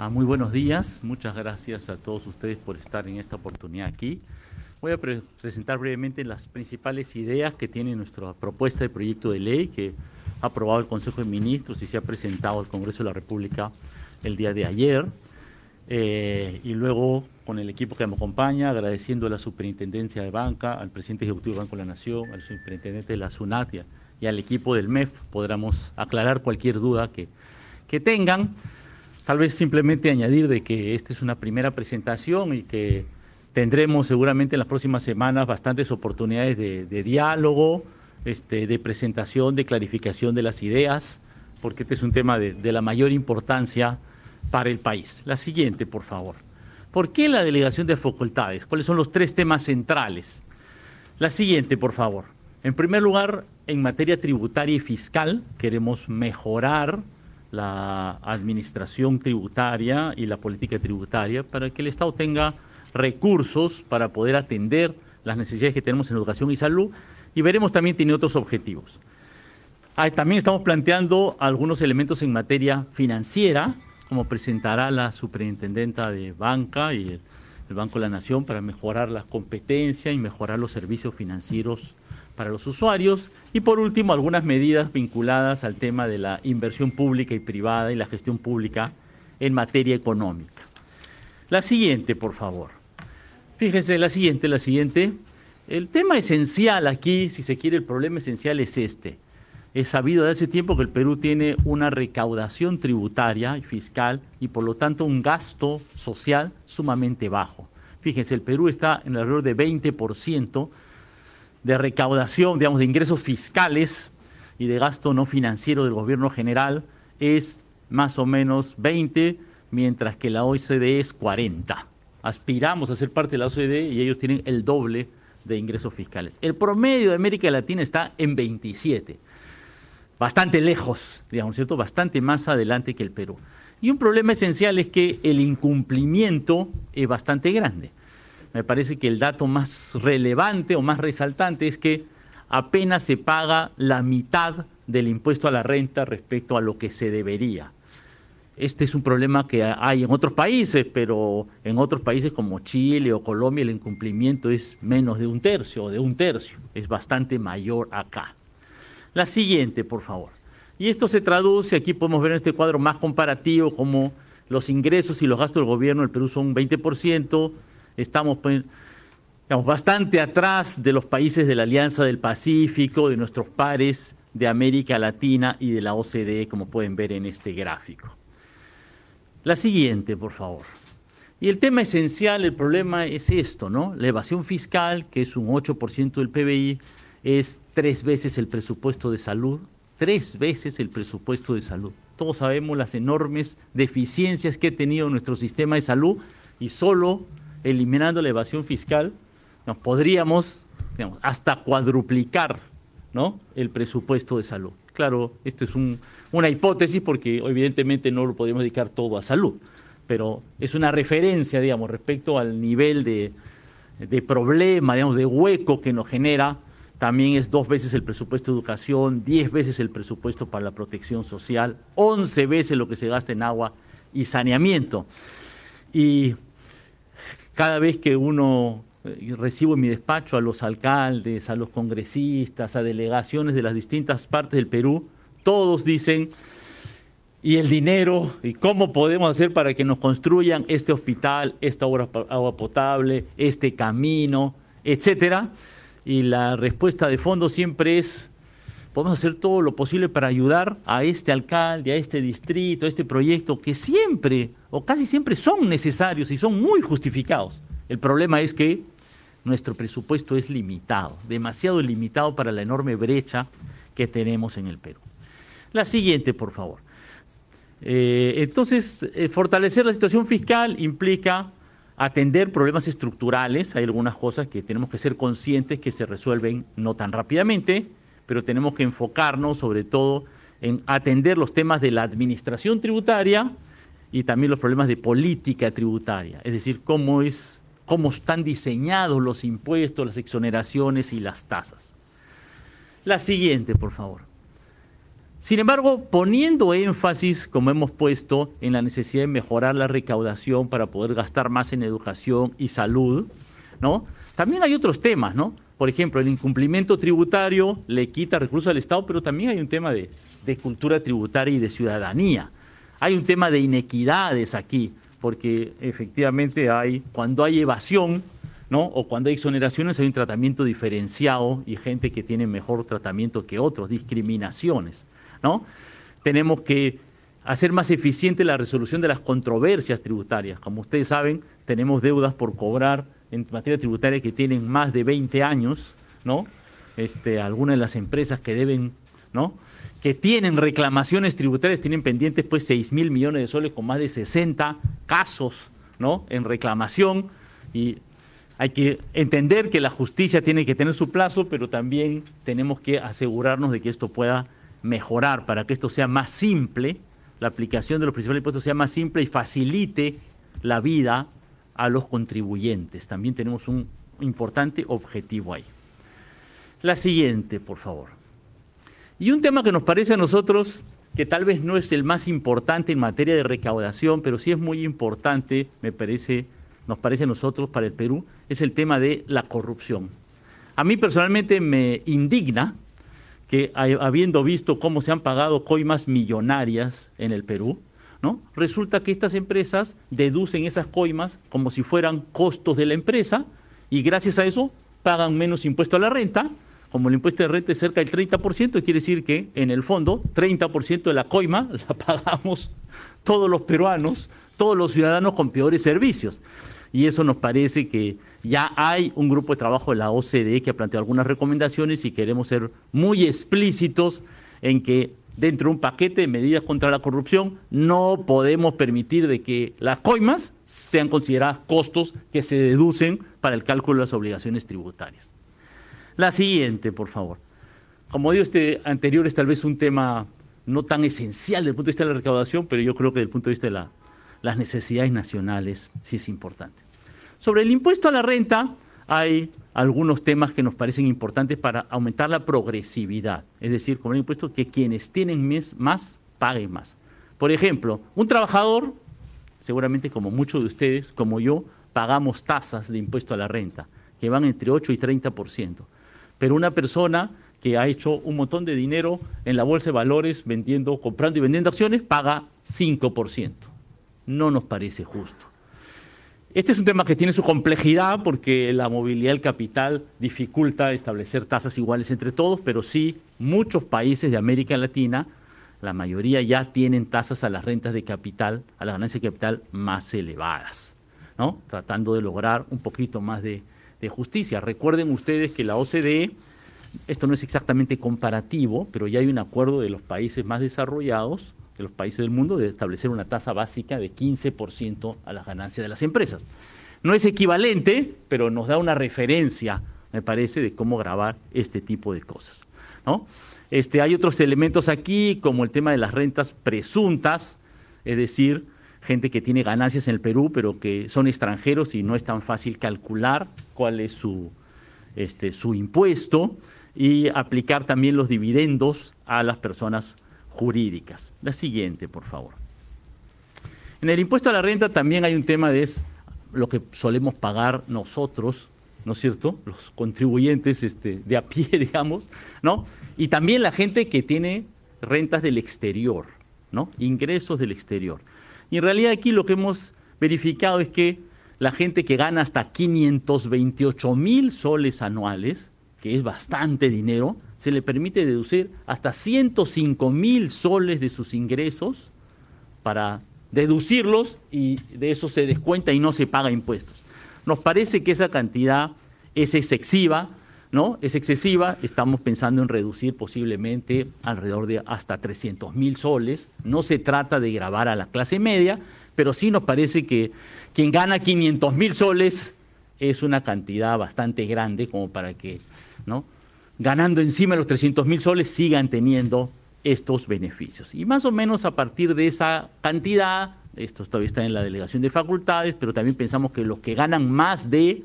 Ah, muy buenos días, muchas gracias a todos ustedes por estar en esta oportunidad aquí. Voy a presentar brevemente las principales ideas que tiene nuestra propuesta de proyecto de ley que ha aprobado el Consejo de Ministros y se ha presentado al Congreso de la República el día de ayer. Eh, y luego, con el equipo que me acompaña, agradeciendo a la Superintendencia de Banca, al presidente ejecutivo del Banco de la Nación, al superintendente de la SUNAT y al equipo del MEF, podremos aclarar cualquier duda que, que tengan. Tal vez simplemente añadir de que esta es una primera presentación y que tendremos seguramente en las próximas semanas bastantes oportunidades de, diálogo, este, de presentación, de clarificación de las ideas, porque este es un tema de, de la mayor importancia para el país. La siguiente, por favor. ¿Por qué la delegación de facultades? ¿Cuáles son los tres temas centrales? La siguiente, por favor. En primer lugar, en materia tributaria y fiscal, queremos mejorar la administración tributaria y la política tributaria para que el Estado tenga recursos para poder atender las necesidades que tenemos en educación y salud y veremos también tiene otros objetivos. también estamos planteando algunos elementos en materia financiera, como presentará la superintendenta de banca y el, el Banco de la Nación para mejorar la competencia y mejorar los servicios financieros para los usuarios y por último algunas medidas vinculadas al tema de la inversión pública y privada y la gestión pública en materia económica. La siguiente, por favor. Fíjense, la siguiente, la siguiente. El tema esencial aquí, si se quiere, el problema esencial es este. Es sabido de hace tiempo que el Perú tiene una recaudación tributaria y fiscal y por lo tanto un gasto social sumamente bajo. Fíjense, el Perú está en alrededor de 20% de recaudación, digamos, de ingresos fiscales y de gasto no financiero del gobierno general es más o menos 20, mientras que la OCDE es 40. Aspiramos a ser parte de la OCDE y ellos tienen el doble de ingresos fiscales. El promedio de América Latina está en 27, bastante lejos, digamos, ¿cierto? Bastante más adelante que el Perú. Y un problema esencial es que el incumplimiento es bastante grande me parece que el dato más relevante o más resaltante es que apenas se paga la mitad del impuesto a la renta respecto a lo que se debería. Este es un problema que hay en otros países, pero en otros países como Chile o Colombia el incumplimiento es menos de un tercio o de un tercio. Es bastante mayor acá. La siguiente, por favor. Y esto se traduce, aquí podemos ver en este cuadro más comparativo, como los ingresos y los gastos del gobierno del Perú son 20%, estamos pues, bastante atrás de los países de la Alianza del Pacífico, de nuestros pares de América Latina y de la OCDE, como pueden ver en este gráfico. La siguiente, por favor. Y el tema esencial, el problema es esto, ¿no? La evasión fiscal, que es un 8% del PBI, es tres veces el presupuesto de salud, tres veces el presupuesto de salud. Todos sabemos las enormes deficiencias que ha tenido nuestro sistema de salud y solo eliminando la evasión fiscal, nos podríamos hasta cuadruplicar ¿no? el presupuesto de salud. Claro, esto es una hipótesis porque evidentemente no lo podemos dedicar todo a salud, pero es una referencia, digamos, respecto al nivel de, de problema, digamos, de hueco que nos genera. También es dos veces el presupuesto de educación, diez veces el presupuesto para la protección social, once veces lo que se gasta en agua y saneamiento. Y cada vez que uno eh, recibo en mi despacho a los alcaldes, a los congresistas, a delegaciones de las distintas partes del Perú, todos dicen, ¿y el dinero? ¿Y cómo podemos hacer para que nos construyan este hospital, esta agua potable, este camino, etcétera? Y la respuesta de fondo siempre es, podemos hacer todo lo posible para ayudar a este alcalde, a este distrito, a este proyecto, que siempre o casi siempre son necesarios y son muy justificados. El problema es que nuestro presupuesto es limitado, demasiado limitado para la enorme brecha que tenemos en el Perú. La siguiente, por favor. Eh, entonces, eh, fortalecer la situación fiscal implica atender problemas estructurales. Hay algunas cosas que tenemos que ser conscientes que se resuelven no tan rápidamente, pero tenemos que enfocarnos sobre todo en atender los temas de la administración tributaria y también los problemas de política tributaria, es decir, cómo, es, cómo están diseñados los impuestos, las exoneraciones y las tasas. La siguiente, por favor. Sin embargo, poniendo énfasis, como hemos puesto, en la necesidad de mejorar la recaudación para poder gastar más en educación y salud, ¿no? También hay otros temas, ¿no? Por ejemplo, el incumplimiento tributario le quita recursos al Estado, pero también hay un tema de, de cultura tributaria y de ciudadanía. Hay un tema de inequidades aquí, porque efectivamente hay, cuando hay evasión, ¿no? O cuando hay exoneraciones hay un tratamiento diferenciado y gente que tiene mejor tratamiento que otros, discriminaciones. ¿no? Tenemos que hacer más eficiente la resolución de las controversias tributarias. Como ustedes saben, tenemos deudas por cobrar en materia tributaria que tienen más de 20 años, ¿no? Este, algunas de las empresas que deben, ¿no? que tienen reclamaciones tributarias, tienen pendientes pues 6 mil millones de soles con más de 60 casos ¿no? en reclamación y hay que entender que la justicia tiene que tener su plazo, pero también tenemos que asegurarnos de que esto pueda mejorar para que esto sea más simple, la aplicación de los principales impuestos sea más simple y facilite la vida a los contribuyentes. También tenemos un importante objetivo ahí. La siguiente, por favor. Y un tema que nos parece a nosotros que tal vez no es el más importante en materia de recaudación, pero sí es muy importante, me parece, nos parece a nosotros para el Perú, es el tema de la corrupción. A mí personalmente me indigna que habiendo visto cómo se han pagado coimas millonarias en el Perú, ¿no? Resulta que estas empresas deducen esas coimas como si fueran costos de la empresa y gracias a eso pagan menos impuesto a la renta. Como el impuesto de renta es cerca del 30%, quiere decir que en el fondo 30% de la coima la pagamos todos los peruanos, todos los ciudadanos con peores servicios. Y eso nos parece que ya hay un grupo de trabajo de la OCDE que ha planteado algunas recomendaciones y queremos ser muy explícitos en que dentro de un paquete de medidas contra la corrupción no podemos permitir de que las coimas sean consideradas costos que se deducen para el cálculo de las obligaciones tributarias. La siguiente, por favor. Como digo, este anterior es tal vez un tema no tan esencial desde el punto de vista de la recaudación, pero yo creo que desde el punto de vista de las necesidades nacionales sí es importante. Sobre el impuesto a la renta hay algunos temas que nos parecen importantes para aumentar la progresividad, es decir, con el impuesto que quienes tienen más paguen más. Por ejemplo, un trabajador, seguramente como muchos de ustedes, como yo, pagamos tasas de impuesto a la renta, que van entre 8 y 30%. Pero una persona que ha hecho un montón de dinero en la bolsa de valores vendiendo, comprando y vendiendo acciones, paga 5%. No nos parece justo. Este es un tema que tiene su complejidad porque la movilidad del capital dificulta establecer tasas iguales entre todos, pero sí muchos países de América Latina, la mayoría ya tienen tasas a las rentas de capital, a las ganancias de capital más elevadas, ¿no? tratando de lograr un poquito más de, de justicia. Recuerden ustedes que la OCDE, esto no es exactamente comparativo, pero ya hay un acuerdo de los países más desarrollados de los países del mundo de establecer una tasa básica de 15% a las ganancias de las empresas. No es equivalente, pero nos da una referencia, me parece, de cómo grabar este tipo de cosas. ¿no? Este, hay otros elementos aquí, como el tema de las rentas presuntas, es decir, gente que tiene ganancias en el Perú, pero que son extranjeros y no es tan fácil calcular cuál es su, este, su impuesto, y aplicar también los dividendos a las personas jurídicas. La siguiente, por favor. En el impuesto a la renta también hay un tema de lo que solemos pagar nosotros, ¿no es cierto? Los contribuyentes este, de a pie, digamos, ¿no? Y también la gente que tiene rentas del exterior, ¿no? Ingresos del exterior. Y en realidad aquí lo que hemos verificado es que la gente que gana hasta 528 mil soles anuales, que es bastante dinero, se le permite deducir hasta 105 mil soles de sus ingresos para deducirlos y de eso se descuenta y no se paga impuestos. Nos parece que esa cantidad es excesiva, ¿no? Es excesiva, estamos pensando en reducir posiblemente alrededor de hasta 300 mil soles. No se trata de grabar a la clase media, pero sí nos parece que quien gana 500 mil soles es una cantidad bastante grande como para que, ¿no? Ganando encima de los 300 mil soles, sigan teniendo estos beneficios. Y más o menos a partir de esa cantidad, esto todavía está en la delegación de facultades, pero también pensamos que los que ganan más de,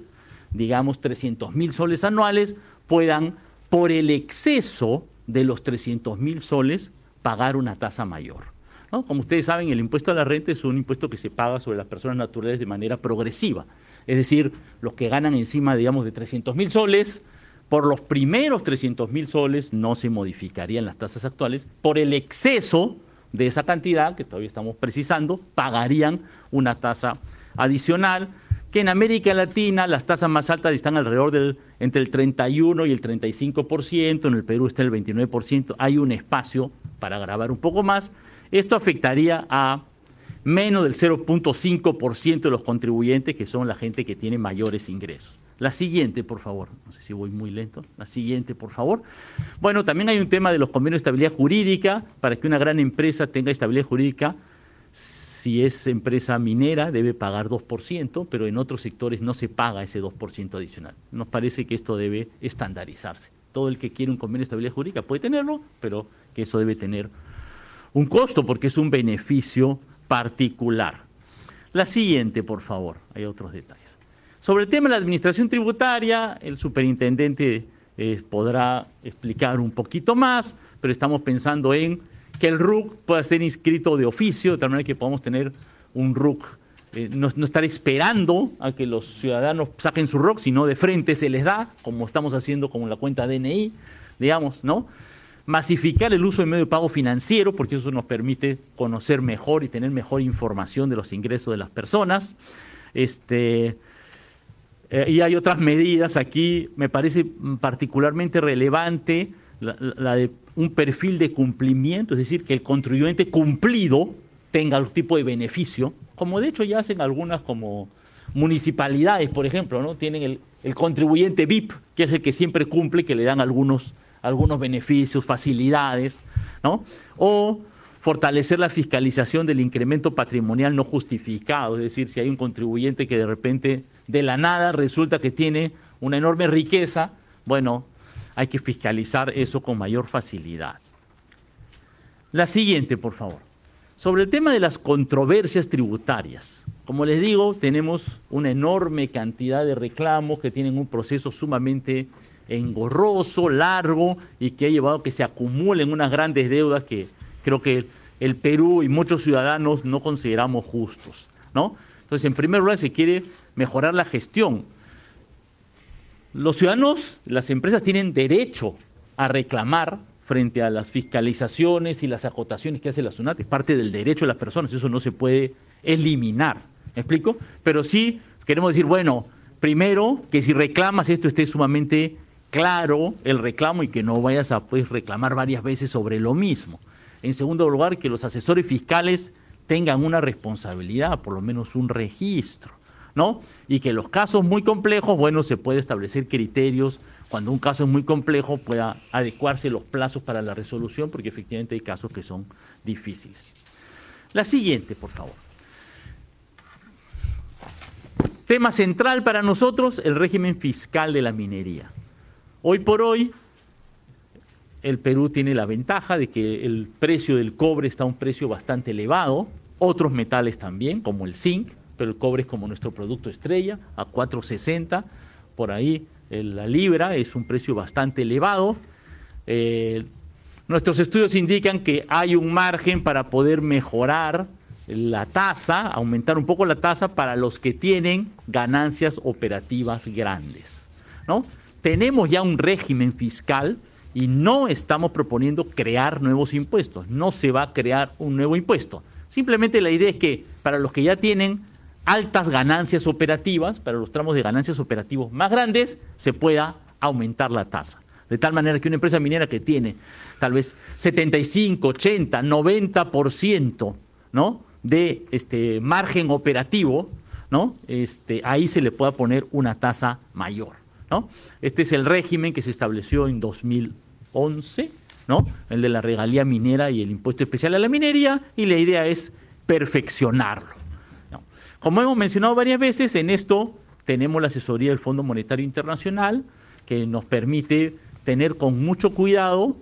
digamos, 300 mil soles anuales, puedan, por el exceso de los 300 mil soles, pagar una tasa mayor. Como ustedes saben, el impuesto a la renta es un impuesto que se paga sobre las personas naturales de manera progresiva. Es decir, los que ganan encima, digamos, de 300 mil soles, por los primeros 300 mil soles no se modificarían las tasas actuales. Por el exceso de esa cantidad, que todavía estamos precisando, pagarían una tasa adicional que en América Latina las tasas más altas están alrededor del entre el 31 y el 35%, en el Perú está el 29%, hay un espacio para grabar un poco más. Esto afectaría a menos del 0.5% de los contribuyentes, que son la gente que tiene mayores ingresos. La siguiente, por favor. No sé si voy muy lento. La siguiente, por favor. Bueno, también hay un tema de los convenios de estabilidad jurídica. Para que una gran empresa tenga estabilidad jurídica, si es empresa minera, debe pagar 2%, pero en otros sectores no se paga ese 2% adicional. Nos parece que esto debe estandarizarse. Todo el que quiere un convenio de estabilidad jurídica puede tenerlo, pero que eso debe tener un costo porque es un beneficio particular. La siguiente, por favor. Hay otros detalles. Sobre el tema de la administración tributaria, el superintendente eh, podrá explicar un poquito más, pero estamos pensando en que el RUC pueda ser inscrito de oficio, de tal manera que podamos tener un RUC, eh, no, estar esperando a que los ciudadanos saquen su RUC, sino de frente se les da, como estamos haciendo con la cuenta DNI, digamos, ¿no? Masificar el uso de medio de pago financiero, porque eso nos permite conocer mejor y tener mejor información de los ingresos de las personas. Este, eh, y hay otras medidas aquí, me parece particularmente relevante la, de un perfil de cumplimiento, es decir, que el contribuyente cumplido tenga algún tipo de beneficio, como de hecho ya hacen algunas como municipalidades, por ejemplo, ¿no? Tienen el, contribuyente VIP, que es el que siempre cumple, que le dan algunos, algunos beneficios, facilidades, ¿no? O fortalecer la fiscalización del incremento patrimonial no justificado, es decir, si hay un contribuyente que de repente de la nada resulta que tiene una enorme riqueza, bueno, hay que fiscalizar eso con mayor facilidad. La siguiente, por favor. Sobre el tema de las controversias tributarias. Como les digo, tenemos una enorme cantidad de reclamos que tienen un proceso sumamente engorroso, largo y que ha llevado a que se acumulen unas grandes deudas que creo que el Perú y muchos ciudadanos no consideramos justos, ¿no? Entonces, en primer lugar, se quiere mejorar la gestión los ciudadanos, las empresas tienen derecho a reclamar frente a las fiscalizaciones y las acotaciones que hace la SUNAT, es parte del derecho de las personas, eso no se puede eliminar, ¿me explico? Pero sí queremos decir, bueno, primero que si reclamas esto esté sumamente claro el reclamo y que no vayas a pues, reclamar varias veces sobre lo mismo. En segundo lugar, que los asesores fiscales tengan una responsabilidad, por lo menos un registro. ¿no? Y que los casos muy complejos, bueno, se puede establecer criterios cuando un caso es muy complejo pueda adecuarse los plazos para la resolución, porque efectivamente hay casos que son difíciles. La siguiente, por favor. Tema central para nosotros, el régimen fiscal de la minería. Hoy por hoy, el Perú tiene la ventaja de que el precio del cobre está a un precio bastante elevado, otros metales también, como el zinc, pero el cobre es como nuestro producto estrella, a 4.60, por ahí la libra es un precio bastante elevado. Eh, nuestros estudios indican que hay un margen para poder mejorar la tasa, aumentar un poco la tasa para los que tienen ganancias operativas grandes. ¿no? Tenemos ya un régimen fiscal y no estamos proponiendo crear nuevos impuestos. No se va a crear un nuevo impuesto. Simplemente la idea es que para los que ya tienen altas ganancias operativas, para los tramos de ganancias operativos más grandes, se pueda aumentar la tasa. De tal manera que una empresa minera que tiene tal vez 75, 80, 90% ¿no? de este margen operativo, ¿no? Este, ahí se le pueda poner una tasa mayor. ¿no? Este es el régimen que se estableció en 2011, ¿no? el de la regalía minera y el impuesto especial a la minería, y la idea es perfeccionarlo. Como hemos mencionado varias veces, en esto tenemos la asesoría del Fondo Monetario Internacional, que nos permite tener con mucho cuidado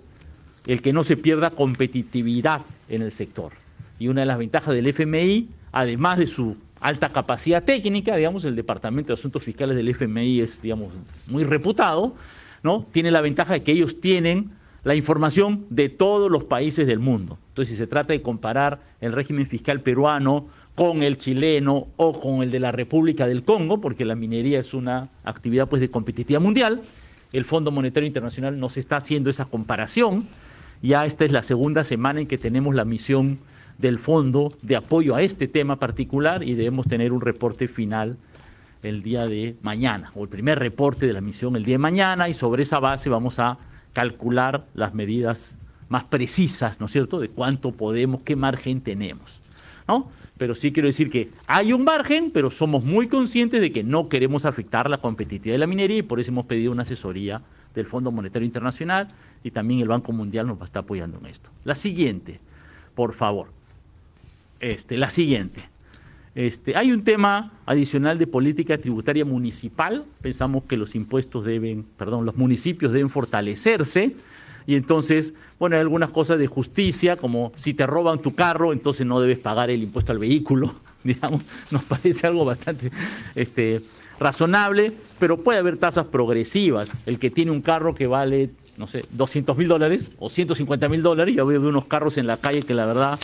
el que no se pierda competitividad en el sector. Y una de las ventajas del FMI, además de su alta capacidad técnica, digamos, el Departamento de Asuntos Fiscales del FMI es, digamos, muy reputado, ¿no? Tiene la ventaja de que ellos tienen la información de todos los países del mundo. Entonces, si se trata de comparar el régimen fiscal peruano con el chileno o con el de la República del Congo, porque la minería es una actividad pues de competitividad mundial, el Fondo Monetario Internacional nos está haciendo esa comparación. Ya esta es la segunda semana en que tenemos la misión del fondo de apoyo a este tema particular y debemos tener un reporte final el día de mañana, o el primer reporte de la misión el día de mañana, y sobre esa base vamos a calcular las medidas más precisas, ¿no es cierto?, de cuánto podemos, qué margen tenemos, ¿no? Pero sí quiero decir que hay un margen, pero somos muy conscientes de que no queremos afectar la competitividad de la minería y por eso hemos pedido una asesoría del Fondo Monetario Internacional y también el Banco Mundial nos va a estar apoyando en esto. La siguiente, por favor. Este, la siguiente. Este, hay un tema adicional de política tributaria municipal. Pensamos que los impuestos deben, perdón, los municipios deben fortalecerse. Y entonces, bueno, hay algunas cosas de justicia, como si te roban tu carro, entonces no debes pagar el impuesto al vehículo, digamos, nos parece algo bastante este, razonable, pero puede haber tasas progresivas. El que tiene un carro que vale, no sé, 200 mil dólares o 150 mil dólares, yo veo unos carros en la calle que la verdad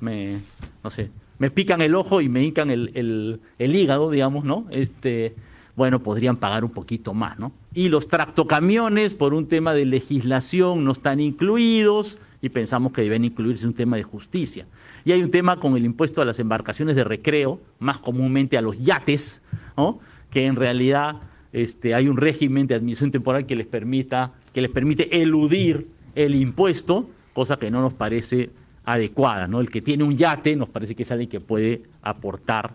me, no sé, me pican el ojo y me hincan el, hígado, digamos, ¿no? Este, bueno, podrían pagar un poquito más, ¿no? Y los tractocamiones, por un tema de legislación, no están incluidos y pensamos que deben incluirse un tema de justicia. Y hay un tema con el impuesto a las embarcaciones de recreo, más comúnmente a los yates, ¿no? que en realidad este, hay un régimen de admisión temporal que les permita, que les permite eludir el impuesto, cosa que no nos parece adecuada, ¿no? El que tiene un yate nos parece que es alguien que puede aportar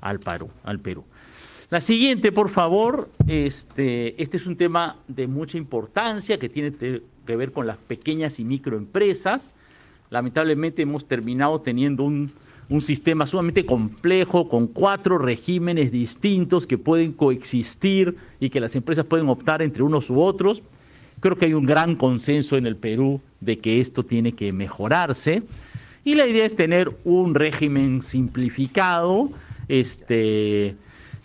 al Perú, al Perú. La siguiente, por favor, este, este es un tema de mucha importancia que tiene que ver con las pequeñas y microempresas. Lamentablemente hemos terminado teniendo un, un sistema sumamente complejo con cuatro regímenes distintos que pueden coexistir y que las empresas pueden optar entre unos u otros. Creo que hay un gran consenso en el Perú de que esto tiene que mejorarse. Y la idea es tener un régimen simplificado este,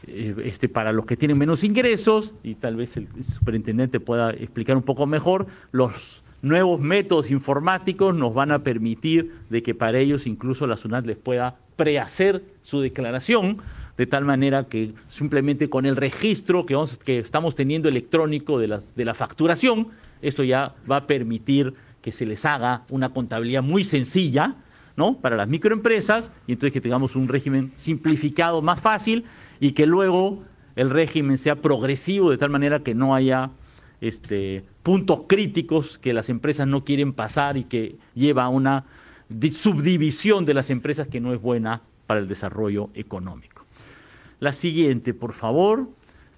eh, este, para los que tienen menos ingresos, y tal vez el superintendente pueda explicar un poco mejor, los nuevos métodos informáticos nos van a permitir de que para ellos incluso la SUNAT les pueda prehacer su declaración de tal manera que simplemente con el registro que, que estamos teniendo electrónico de de la facturación, eso ya va a permitir que se les haga una contabilidad muy sencilla, ¿no? Para las microempresas y entonces que tengamos un régimen simplificado, más fácil y que luego el régimen sea progresivo de tal manera que no haya este, puntos críticos que las empresas no quieren pasar y que lleva a una subdivisión de las empresas que no es buena para el desarrollo económico. La siguiente, por favor.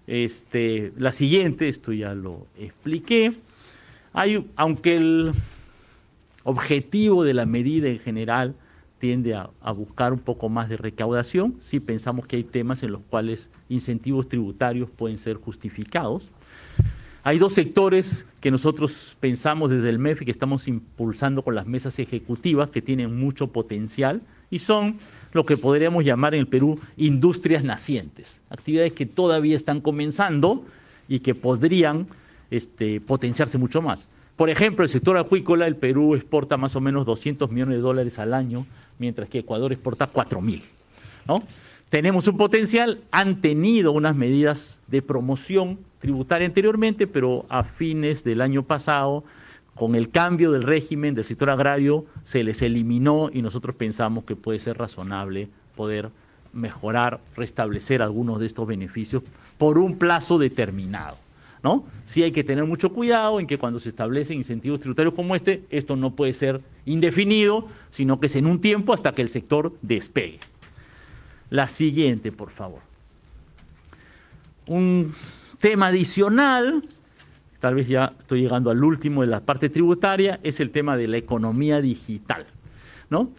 Este, la siguiente, esto ya lo expliqué. Hay, aunque el objetivo de la medida en general tiende a, buscar un poco más de recaudación, sí pensamos que hay temas en los cuales incentivos tributarios pueden ser justificados. Hay dos sectores que nosotros pensamos desde el MEF y que estamos impulsando con las mesas ejecutivas que tienen mucho potencial y son lo que podríamos llamar en el Perú industrias nacientes, actividades que todavía están comenzando y que podrían este, potenciarse mucho más. Por ejemplo, el sector acuícola, el Perú exporta más o menos 200 millones de dólares al año, mientras que Ecuador exporta 4 mil. ¿no? Tenemos un potencial, han tenido unas medidas de promoción tributaria anteriormente, pero a fines del año pasado con el cambio del régimen del sector agrario se les eliminó y nosotros pensamos que puede ser razonable poder mejorar, restablecer algunos de estos beneficios por un plazo determinado. ¿No? Sí hay que tener mucho cuidado en que cuando se establecen incentivos tributarios como este, esto no puede ser indefinido, sino que es en un tiempo hasta que el sector despegue. La siguiente, por favor. Un tema adicional tal vez ya estoy llegando al último de la parte tributaria, es el tema de la economía digital. ¿no?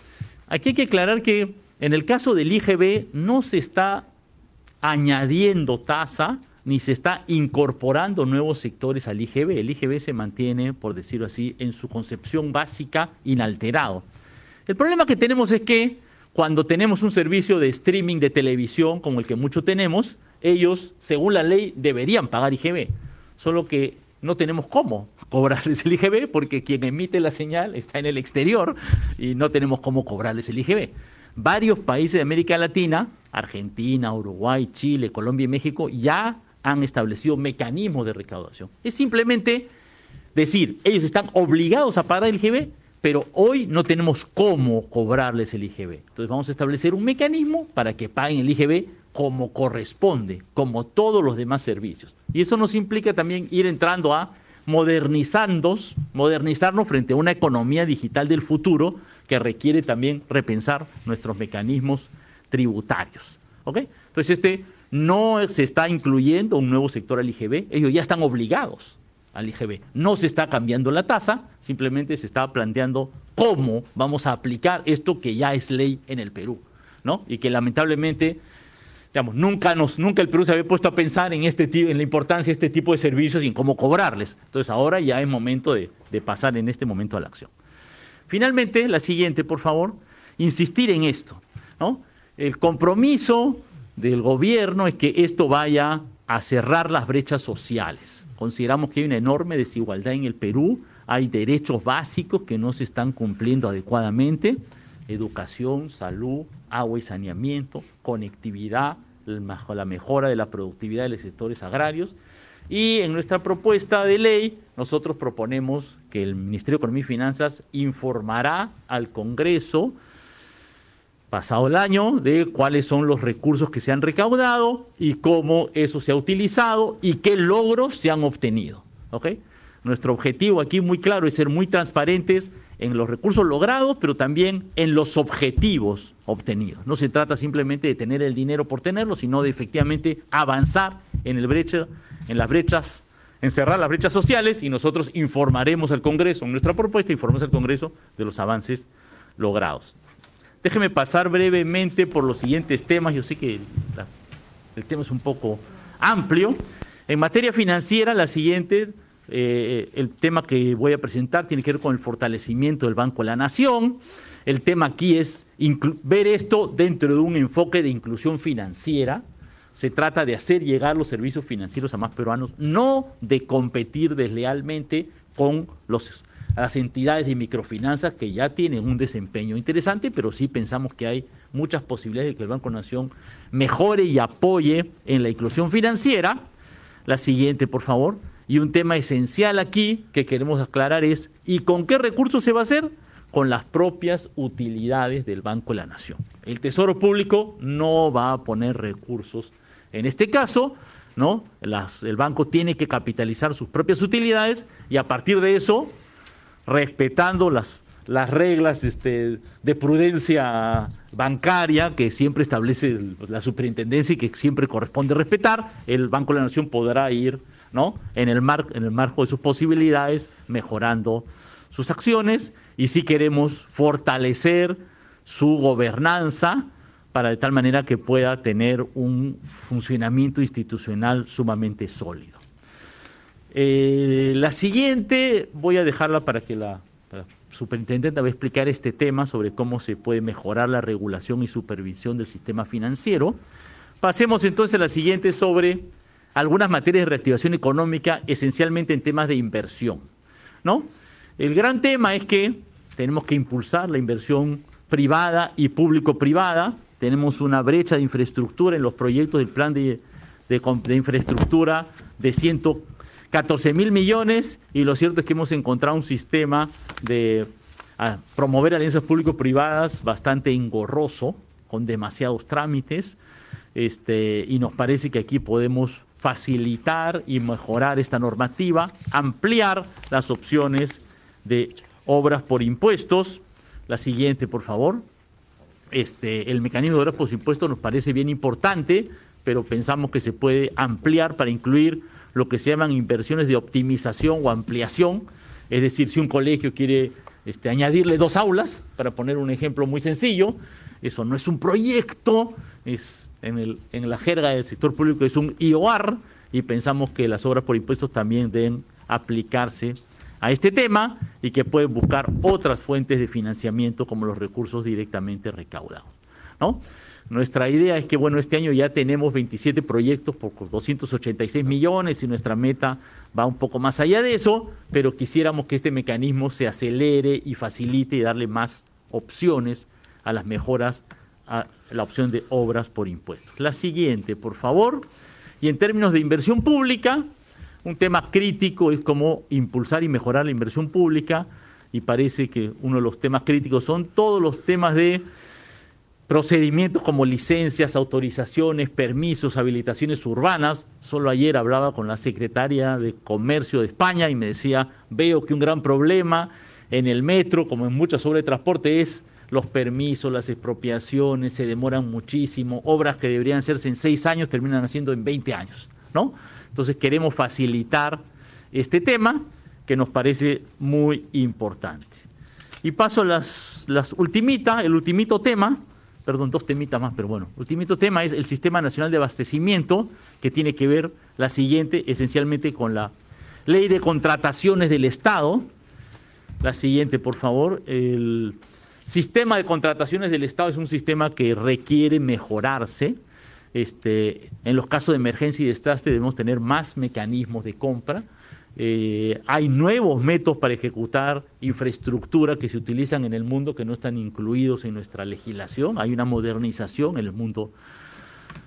Aquí hay que aclarar que en el caso del IGB no se está añadiendo tasa ni se está incorporando nuevos sectores al IGB. El IGB se mantiene, por decirlo así, en su concepción básica inalterado. El problema que tenemos es que cuando tenemos un servicio de streaming de televisión como el que muchos tenemos, ellos, según la ley, deberían pagar IGB. Solo que no tenemos cómo cobrarles el IGB porque quien emite la señal está en el exterior y no tenemos cómo cobrarles el IGB. Varios países de América Latina, Argentina, Uruguay, Chile, Colombia y México, ya han establecido mecanismos de recaudación. Es simplemente decir, ellos están obligados a pagar el IGB, pero hoy no tenemos cómo cobrarles el IGB. Entonces vamos a establecer un mecanismo para que paguen el IGB como corresponde, como todos los demás servicios. Y eso nos implica también ir entrando a modernizarnos, modernizarnos frente a una economía digital del futuro que requiere también repensar nuestros mecanismos tributarios. ¿ok? Entonces, este no se está incluyendo un nuevo sector al IGB, ellos ya están obligados al IGB. No se está cambiando la tasa, simplemente se está planteando cómo vamos a aplicar esto que ya es ley en el Perú, ¿no? Y que lamentablemente digamos, nunca, nos, nunca el Perú se había puesto a pensar en, este, en la importancia de este tipo de servicios y en cómo cobrarles. Entonces ahora ya es momento de, de pasar en este momento a la acción. Finalmente, la siguiente, por favor, insistir en esto. ¿no? El compromiso del gobierno es que esto vaya a cerrar las brechas sociales. Consideramos que hay una enorme desigualdad en el Perú, hay derechos básicos que no se están cumpliendo adecuadamente, educación, salud, agua y saneamiento, conectividad, la mejora de la productividad de los sectores agrarios. Y en nuestra propuesta de ley, nosotros proponemos que el Ministerio de Economía y Finanzas informará al Congreso pasado el año de cuáles son los recursos que se han recaudado y cómo eso se ha utilizado y qué logros se han obtenido. Nuestro objetivo aquí muy claro es ser muy transparentes en los recursos logrados, pero también en los objetivos obtenidos. No se trata simplemente de tener el dinero por tenerlo, sino de efectivamente avanzar en, el brecha, en las brechas, en cerrar las brechas sociales y nosotros informaremos al Congreso, en nuestra propuesta informaremos al Congreso de los avances logrados. Déjeme pasar brevemente por los siguientes temas. Yo sé que el tema es un poco amplio. En materia financiera, la siguiente eh, el tema que voy a presentar tiene que ver con el fortalecimiento del Banco de la Nación. El tema aquí es ver esto dentro de un enfoque de inclusión financiera. Se trata de hacer llegar los servicios financieros a más peruanos, no de competir deslealmente con los, las entidades de microfinanzas que ya tienen un desempeño interesante, pero sí pensamos que hay muchas posibilidades de que el Banco Nación mejore y apoye en la inclusión financiera. La siguiente, por favor. Y un tema esencial aquí que queremos aclarar es, ¿y con qué recursos se va a hacer? Con las propias utilidades del Banco de la Nación. El Tesoro Público no va a poner recursos. En este caso, ¿no? el banco tiene que capitalizar sus propias utilidades y a partir de eso, respetando las, las reglas este, de prudencia bancaria que siempre establece la superintendencia y que siempre corresponde respetar, el Banco de la Nación podrá ir ¿no? En el, en el marco de sus posibilidades, mejorando sus acciones y si queremos fortalecer su gobernanza para de tal manera que pueda tener un funcionamiento institucional sumamente sólido. Eh, la siguiente voy a dejarla para que la, superintendente va a explicar este tema sobre cómo se puede mejorar la regulación y supervisión del sistema financiero. Pasemos entonces a la siguiente sobre algunas materias de reactivación económica, esencialmente en temas de inversión. ¿no? El gran tema es que tenemos que impulsar la inversión privada y público-privada. Tenemos una brecha de infraestructura en los proyectos del plan de, infraestructura de 114 mil millones y lo cierto es que hemos encontrado un sistema de promover alianzas público-privadas bastante engorroso, con demasiados trámites, este, y nos parece que aquí podemos facilitar y mejorar esta normativa, ampliar las opciones de obras por impuestos. La siguiente, por favor. Este, el mecanismo de obras por impuestos nos parece bien importante, pero pensamos que se puede ampliar para incluir lo que se llaman inversiones de optimización o ampliación. Es decir, si un colegio quiere este, añadirle dos aulas, para poner un ejemplo muy sencillo, eso no es un proyecto, es en, el, en la jerga del sector público es un IOR y pensamos que las obras por impuestos también deben aplicarse a este tema y que pueden buscar otras fuentes de financiamiento como los recursos directamente recaudados. ¿no? Nuestra idea es que, bueno, este año ya tenemos 27 proyectos por 286 millones y nuestra meta va un poco más allá de eso, pero quisiéramos que este mecanismo se acelere y facilite y darle más opciones a las mejoras, a la opción de obras por impuestos. La siguiente, por favor. Y en términos de inversión pública, un tema crítico es cómo impulsar y mejorar la inversión pública y parece que uno de los temas críticos son todos los temas de procedimientos como licencias, autorizaciones, permisos, habilitaciones urbanas. Solo ayer hablaba con la secretaria de Comercio de España y me decía, veo que un gran problema en el metro, como en muchas obras de transporte, es los permisos, las expropiaciones, se demoran muchísimo, obras que deberían hacerse en seis años terminan haciendo en 20 años, ¿no? Entonces queremos facilitar este tema que nos parece muy importante. Y paso las, las ultimita, el ultimito tema, perdón, dos temitas más, pero bueno, el ultimito tema es el Sistema Nacional de Abastecimiento, que tiene que ver la siguiente, esencialmente con la ley de contrataciones del Estado. La siguiente, por favor, el sistema de contrataciones del Estado es un sistema que requiere mejorarse. Este, en los casos de emergencia y desastre debemos tener más mecanismos de compra. Eh, hay nuevos métodos para ejecutar infraestructura que se utilizan en el mundo que no están incluidos en nuestra legislación. Hay una modernización en el mundo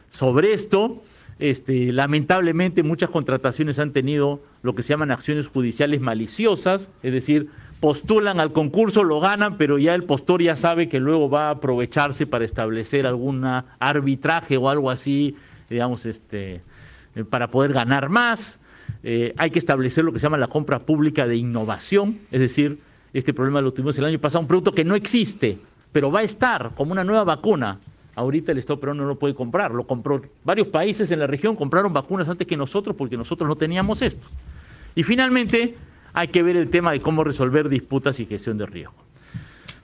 sobre esto. Este, lamentablemente muchas contrataciones han tenido lo que se llaman acciones judiciales maliciosas, es decir, postulan al concurso, lo ganan, pero ya el postor ya sabe que luego va a aprovecharse para establecer algún arbitraje o algo así, digamos, este, eh, para poder ganar más. Eh, hay que establecer lo que se llama la compra pública de innovación, es decir, este problema lo tuvimos el año pasado, un producto que no existe, pero va a estar como una nueva vacuna. Ahorita el Estado peruano no lo puede comprar, lo compró. Varios países en la región compraron vacunas antes que nosotros porque nosotros no teníamos esto. Y finalmente, hay que ver el tema de cómo resolver disputas y gestión de riesgo.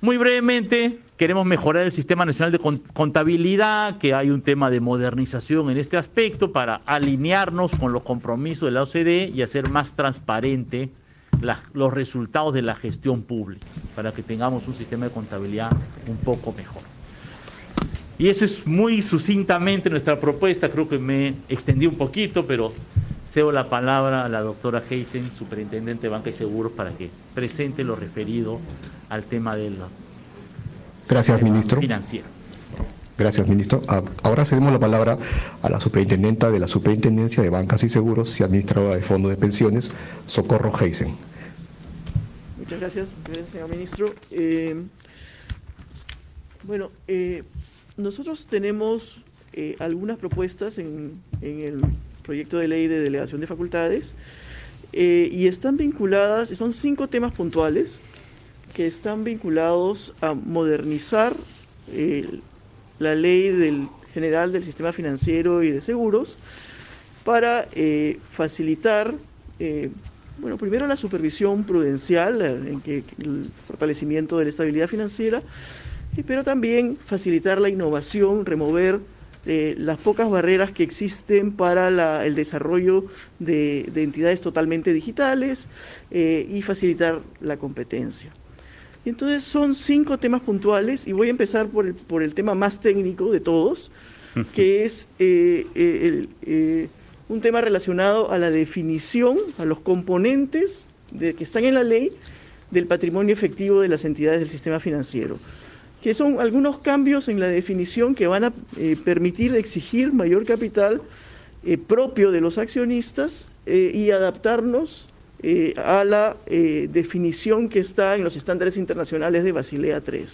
Muy brevemente, queremos mejorar el Sistema Nacional de Contabilidad, que hay un tema de modernización en este aspecto para alinearnos con los compromisos de la OCDE y hacer más transparente los resultados de la gestión pública, para que tengamos un sistema de contabilidad un poco mejor. Y eso es muy sucintamente nuestra propuesta, creo que me extendí un poquito, pero Cedo la palabra a la doctora Heisen, superintendente de Banca y Seguros, para que presente lo referido al tema del Gracias, ministro. financiero. Gracias, ministro. Ah, ahora cedemos la palabra a la superintendenta de la Superintendencia de Bancas y Seguros y administradora de Fondos de Pensiones, Socorro Heisen. Muchas gracias, señor ministro. Eh, bueno, eh, nosotros tenemos eh, algunas propuestas en, en el proyecto de ley de delegación de facultades, eh, y están vinculadas, son cinco temas puntuales que están vinculados a modernizar eh, la ley del, general del sistema financiero y de seguros para eh, facilitar, bueno, primero la supervisión prudencial, en que, el fortalecimiento de la estabilidad financiera, pero también facilitar la innovación, remover las pocas barreras que existen para el desarrollo de, entidades totalmente digitales eh, y facilitar la competencia. entonces son cinco temas puntuales y voy a empezar por el, por el tema más técnico de todos, que es eh, eh, un tema relacionado a la definición, a los componentes de, que están en la ley del patrimonio efectivo de las entidades del sistema financiero que son algunos cambios en la definición que van a eh, permitir exigir mayor capital eh, propio de los accionistas eh, y adaptarnos a la definición que está en los estándares internacionales de Basilea III.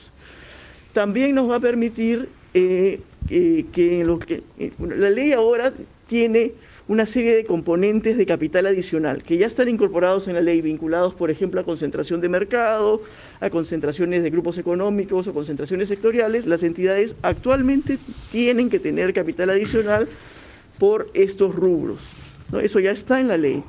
También nos va a permitir que, la ley ahora tiene una serie de componentes de capital adicional que ya están incorporados en la ley, vinculados, por ejemplo, a concentración de mercado, a concentraciones de grupos económicos o concentraciones sectoriales. Las entidades actualmente tienen que tener capital adicional por estos rubros. ¿no? Eso ya está en la ley.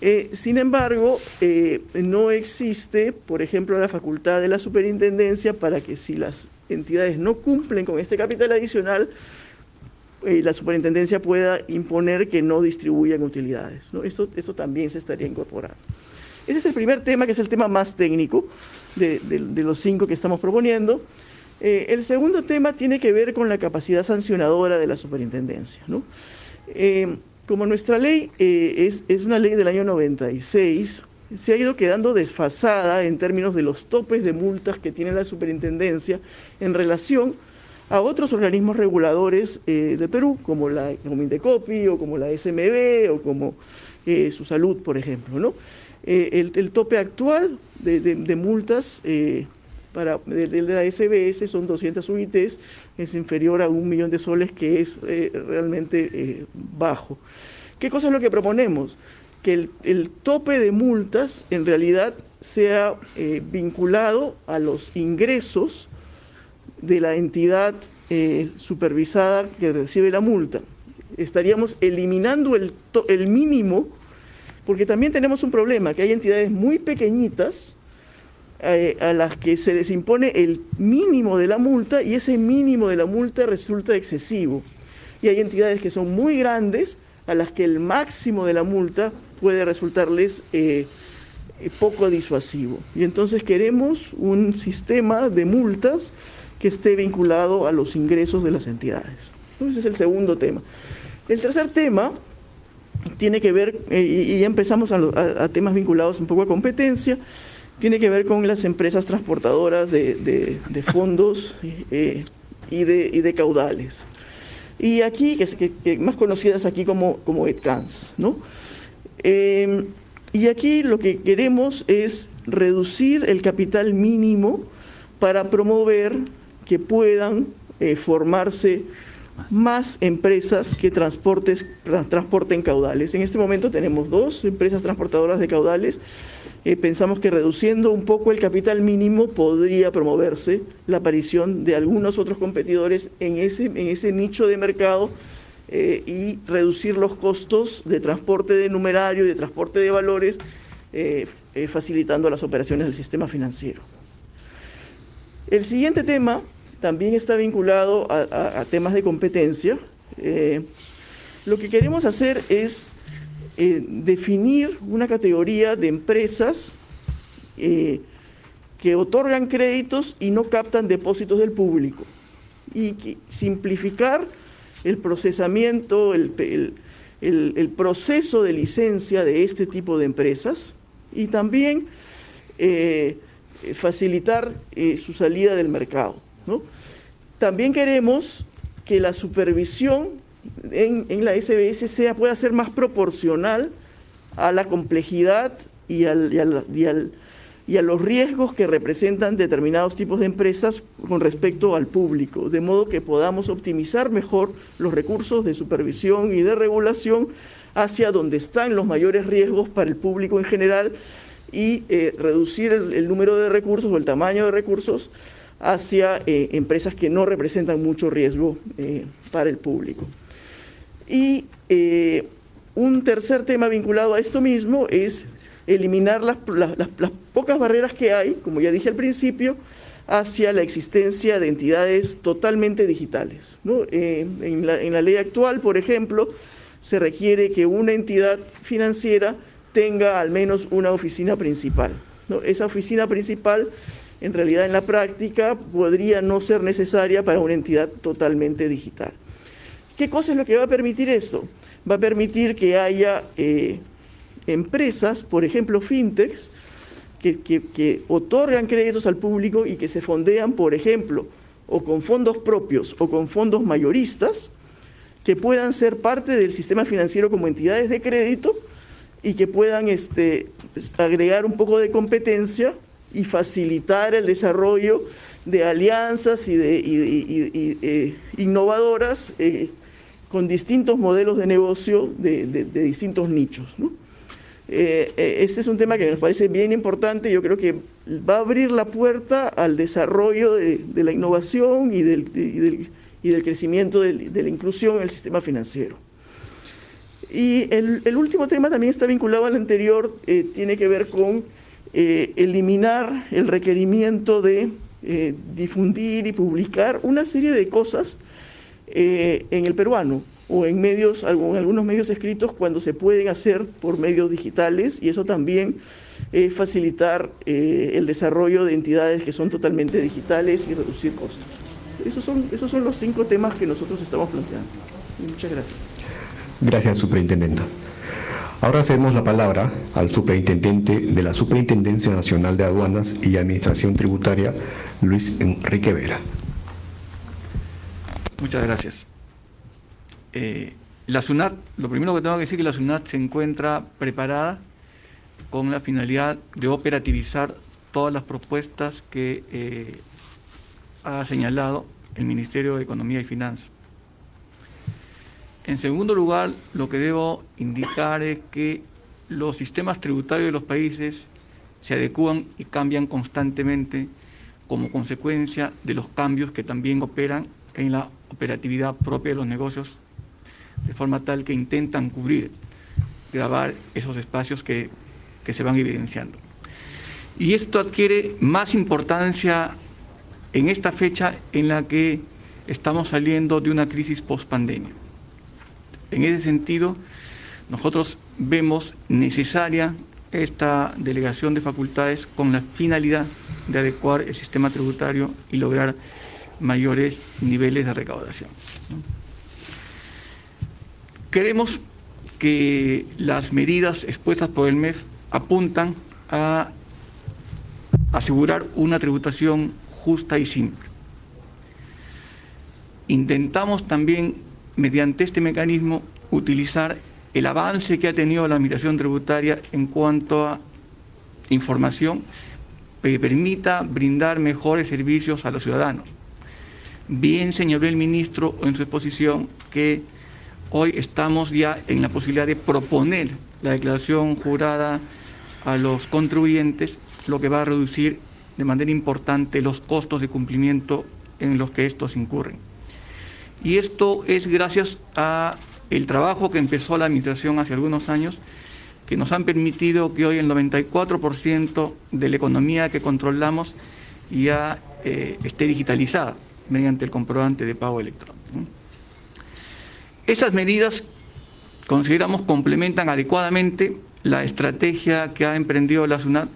Eh, sin embargo, eh, no existe, por ejemplo, la facultad de la superintendencia para que si las entidades no cumplen con este capital adicional, eh, la superintendencia pueda imponer que no distribuyan utilidades. Esto, esto también se estaría incorporando. Ese es el primer tema, que es el tema más técnico de, los cinco que estamos proponiendo. Eh, el segundo tema tiene que ver con la capacidad sancionadora de la superintendencia. Eh, como nuestra ley es, es, una ley del año 96, se ha ido quedando desfasada en términos de los topes de multas que tiene la superintendencia en relación a otros organismos reguladores de Perú, como la como Indecopi o como la SMB o como su salud, por ejemplo. ¿no? Eh, el, tope actual de, multas eh, para, de, la SBS son 200 UITs, es inferior a un millón de soles, que es eh, realmente bajo. ¿Qué cosa es lo que proponemos? Que el, tope de multas en realidad sea vinculado a los ingresos de la entidad supervisada que recibe la multa. Estaríamos eliminando el, el mínimo porque también tenemos un problema, que hay entidades muy pequeñitas eh, a las que se les impone el mínimo de la multa y ese mínimo de la multa resulta excesivo. Y hay entidades que son muy grandes a las que el máximo de la multa puede resultarles eh, poco disuasivo. Y entonces queremos un sistema de multas que esté vinculado a los ingresos de las entidades. Ese es el segundo tema. El tercer tema tiene que ver, eh, y ya empezamos a, temas vinculados un poco a competencia, tiene que ver con las empresas transportadoras de, fondos eh, y, de, caudales. Y aquí, que, más conocidas aquí como, como EDCANS, ¿no? Eh, y aquí lo que queremos es reducir el capital mínimo para promover que puedan formarse más empresas que transportes, transporten caudales. En este momento tenemos dos empresas transportadoras de caudales. Eh, pensamos que reduciendo un poco el capital mínimo podría promoverse la aparición de algunos otros competidores en ese, en ese nicho de mercado eh, y reducir los costos de transporte de numerario y de transporte de valores, eh, facilitando las operaciones del sistema financiero. El siguiente tema también está vinculado a, temas de competencia. Eh, lo que queremos hacer es eh, definir una categoría de empresas eh, que otorgan créditos y no captan depósitos del público y simplificar el procesamiento, el, proceso de licencia de este tipo de empresas y también facilitar su salida del mercado. También queremos que la supervisión en, la SBS sea, pueda ser más proporcional a la complejidad y, a los riesgos que representan determinados tipos de empresas con respecto al público, de modo que podamos optimizar mejor los recursos de supervisión y de regulación hacia donde están los mayores riesgos para el público en general y eh, reducir el número de recursos o el tamaño de recursos hacia eh, empresas que no representan mucho riesgo eh, para el público. Y eh, un tercer tema vinculado a esto mismo es eliminar las, pocas barreras que hay, como ya dije al principio, hacia la existencia de entidades totalmente digitales. en, la, ley actual, por ejemplo, se requiere que una entidad financiera tenga al menos una oficina principal. Esa oficina principal en realidad en la práctica podría no ser necesaria para una entidad totalmente digital. ¿Qué cosa es lo que va a permitir esto? Va a permitir que haya eh, empresas, por ejemplo fintechs, que, otorgan créditos al público y que se fondean, por ejemplo, o con fondos propios o con fondos mayoristas, que puedan ser parte del sistema financiero como entidades de crédito y que puedan este, pues, agregar un poco de competencia y facilitar el desarrollo de alianzas y de eh, innovadoras eh, con distintos modelos de negocio de, distintos nichos. Eh, este es un tema que nos parece bien importante, yo creo que va a abrir la puerta al desarrollo de, la innovación y del, del crecimiento de, la inclusión en el sistema financiero. Y el, el, último tema también está vinculado al anterior, tiene que ver con eh, eliminar el requerimiento de eh, difundir y publicar una serie de cosas eh, en el peruano. o en medios, algunos medios escritos cuando se pueden hacer por medios digitales y eso también es facilitar el desarrollo de entidades que son totalmente digitales y reducir costos. Esos son, esos son los cinco temas que nosotros estamos planteando. muchas gracias. Gracias, Superintendenta. Ahora cedemos la palabra al Superintendente de la Superintendencia Nacional de Aduanas y Administración Tributaria, Luis Enrique Vera. Muchas gracias. Eh, la SUNAT, lo primero que tengo que decir es que la SUNAT se encuentra preparada con la finalidad de operativizar todas las propuestas que eh, ha señalado el Ministerio de Economía y Finanzas. En segundo lugar, lo que debo indicar es que los sistemas tributarios de los países se adecúan y cambian constantemente como consecuencia de los cambios que también operan en la operatividad propia de los negocios, de forma tal que intentan cubrir, grabar esos espacios que, que se van evidenciando. Y esto adquiere más importancia en esta fecha en la que estamos saliendo de una crisis post-pandemia. En ese sentido, nosotros vemos necesaria esta delegación de facultades con la finalidad de adecuar el sistema tributario y lograr mayores niveles de recaudación. Queremos que las medidas expuestas por el MEF apuntan a asegurar una tributación justa y simple. Intentamos también, mediante este mecanismo, utilizar el avance que ha tenido la administración tributaria en cuanto a información que permita brindar mejores servicios a los ciudadanos. Bien señaló el ministro en su exposición que hoy estamos ya en la posibilidad de proponer la declaración jurada a los contribuyentes, lo que va a reducir de manera importante los costos de cumplimiento en los que estos incurren. Y esto es gracias a el trabajo que empezó la administración hace algunos años, que nos han permitido que hoy el 94% de la economía que controlamos ya eh, esté digitalizada mediante el comprobante de pago electrónico. Estas medidas consideramos complementan adecuadamente la estrategia que ha emprendido la SUNAT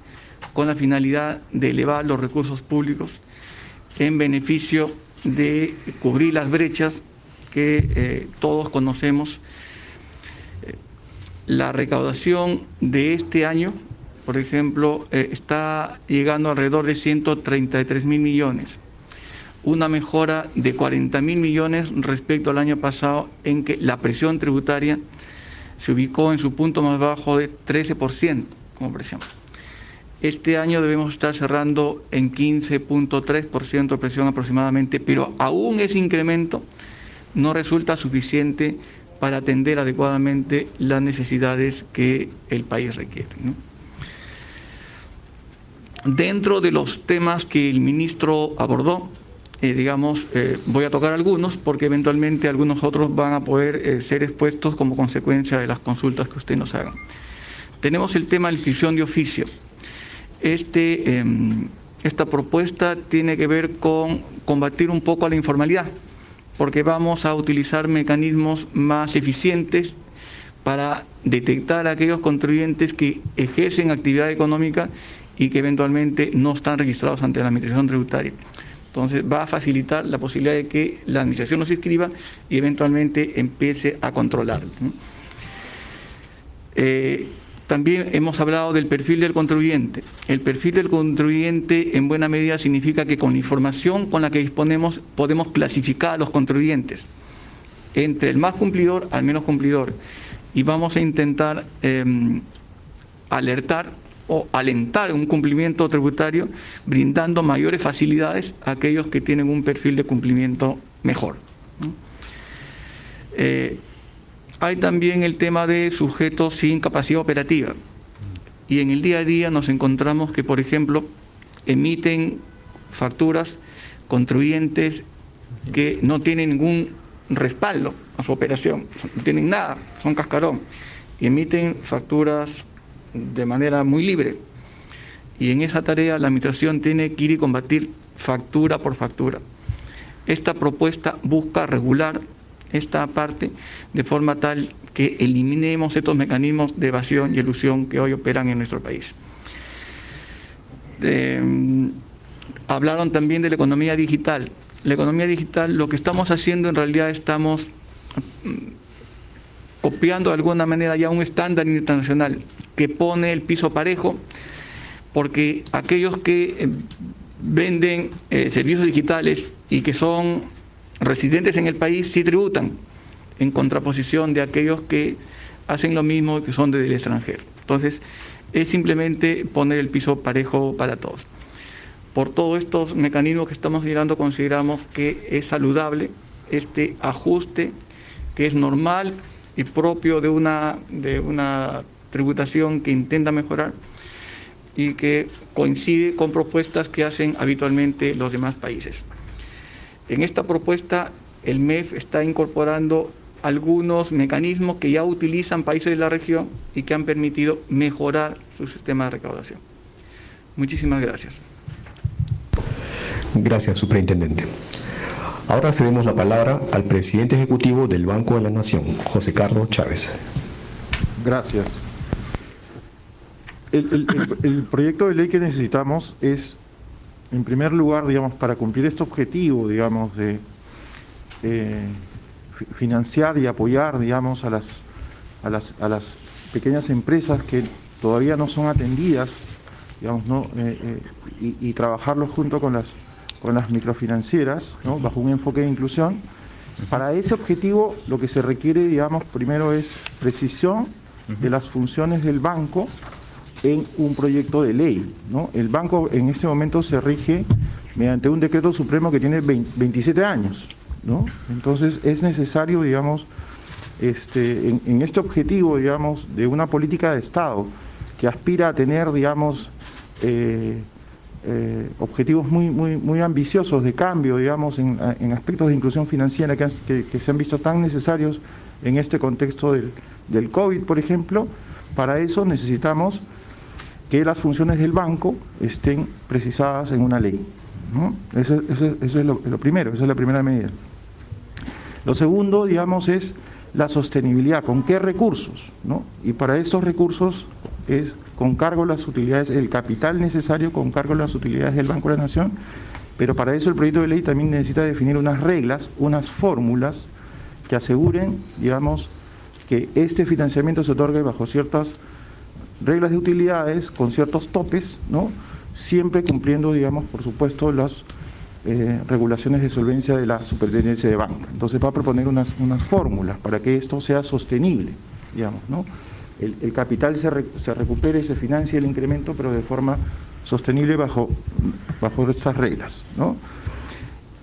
con la finalidad de elevar los recursos públicos en beneficio de cubrir las brechas que eh, todos conocemos. Eh, la recaudación de este año, por ejemplo, eh, está llegando alrededor de 133 mil millones, una mejora de 40 mil millones respecto al año pasado en que la presión tributaria se ubicó en su punto más bajo de 13% como presión. Este año debemos estar cerrando en 15.3% de presión aproximadamente, pero aún ese incremento no resulta suficiente para atender adecuadamente las necesidades que el país requiere. Dentro de los temas que el ministro abordó, eh, digamos, eh, voy a tocar algunos porque eventualmente algunos otros van a poder eh, ser expuestos como consecuencia de las consultas que usted nos hagan. Tenemos el tema de la inscripción de oficio. Este, em, esta propuesta tiene que ver con combatir un poco a la informalidad, porque vamos a utilizar mecanismos más eficientes para detectar a aquellos contribuyentes que ejercen actividad económica y que eventualmente no están registrados ante la Administración Tributaria. Entonces va a facilitar la posibilidad de que la Administración los inscriba y eventualmente empiece a controlar. Eh, también hemos hablado del perfil del contribuyente. El perfil del contribuyente en buena medida significa que con la información con la que disponemos podemos clasificar a los contribuyentes entre el más cumplidor al menos cumplidor. Y vamos a intentar em, alertar o alentar un cumplimiento tributario brindando mayores facilidades a aquellos que tienen un perfil de cumplimiento mejor. Eh, hay también el tema de sujetos sin capacidad operativa. Y en el día a día nos encontramos que, por ejemplo, emiten facturas contribuyentes que no tienen ningún respaldo a su operación, no tienen nada, son cascarón, y emiten facturas de manera muy libre. Y en esa tarea la Administración tiene que ir y combatir factura por factura. Esta propuesta busca regular esta parte de forma tal que eliminemos estos mecanismos de evasión y elusión que hoy operan en nuestro país. Em, hablaron también de la economía digital. La economía digital, lo que estamos haciendo en realidad estamos mm, copiando de alguna manera ya un estándar internacional que pone el piso parejo, porque aquellos que em, venden eh, servicios digitales y que son residentes en el país sí tributan, en contraposición de aquellos que hacen lo mismo que son del extranjero. Entonces, es simplemente poner el piso parejo para todos. Por todos estos mecanismos que estamos mirando, consideramos que es saludable este ajuste, que es normal y propio de una, de una tributación que intenta mejorar y que coincide con propuestas que hacen habitualmente los demás países. En esta propuesta, el MEF está incorporando algunos mecanismos que ya utilizan países de la región y que han permitido mejorar su sistema de recaudación. Muchísimas gracias. Gracias, superintendente. Ahora cedemos la palabra al presidente ejecutivo del Banco de la Nación, José Carlos Chávez. Gracias. El, proyecto de ley que necesitamos es, en primer lugar, digamos, para cumplir este objetivo, digamos, de financiar y apoyar, digamos, a las, a las, a las pequeñas empresas que todavía no son atendidas, digamos, ¿no? Eh, eh, y, trabajarlo junto con las, con las microfinancieras, bajo un enfoque de inclusión. Para ese objetivo lo que se requiere, digamos, primero es precisión de las funciones del banco en un proyecto de ley. ¿no? El banco en este momento se rige mediante un decreto supremo que tiene 27 años. ¿no? Entonces es necesario, digamos, este, en, este objetivo, digamos, de una política de Estado que aspira a tener, digamos, eh, eh, objetivos muy, muy, muy ambiciosos de cambio, digamos, en, aspectos de inclusión financiera que, se han visto tan necesarios en este contexto del, del COVID, por ejemplo, para eso necesitamos que las funciones del banco estén precisadas en una ley. Eso, es lo, primero, esa es la primera medida. Lo segundo, digamos, es la sostenibilidad. ¿Con qué recursos? Y para estos recursos es con cargo de las utilidades, el capital necesario con cargo de las utilidades del Banco de la Nación, pero para eso el proyecto de ley también necesita definir unas reglas, unas fórmulas que aseguren, digamos, que este financiamiento se otorgue bajo ciertas reglas de utilidades con ciertos topes, ¿no? siempre cumpliendo, digamos, por supuesto, las eh, regulaciones de solvencia de la superintendencia de banca. Entonces va a proponer unas, unas fórmulas para que esto sea sostenible, digamos, ¿no? El, capital se, se, recupere, se financie el incremento, pero de forma sostenible bajo, bajo estas reglas, ¿no?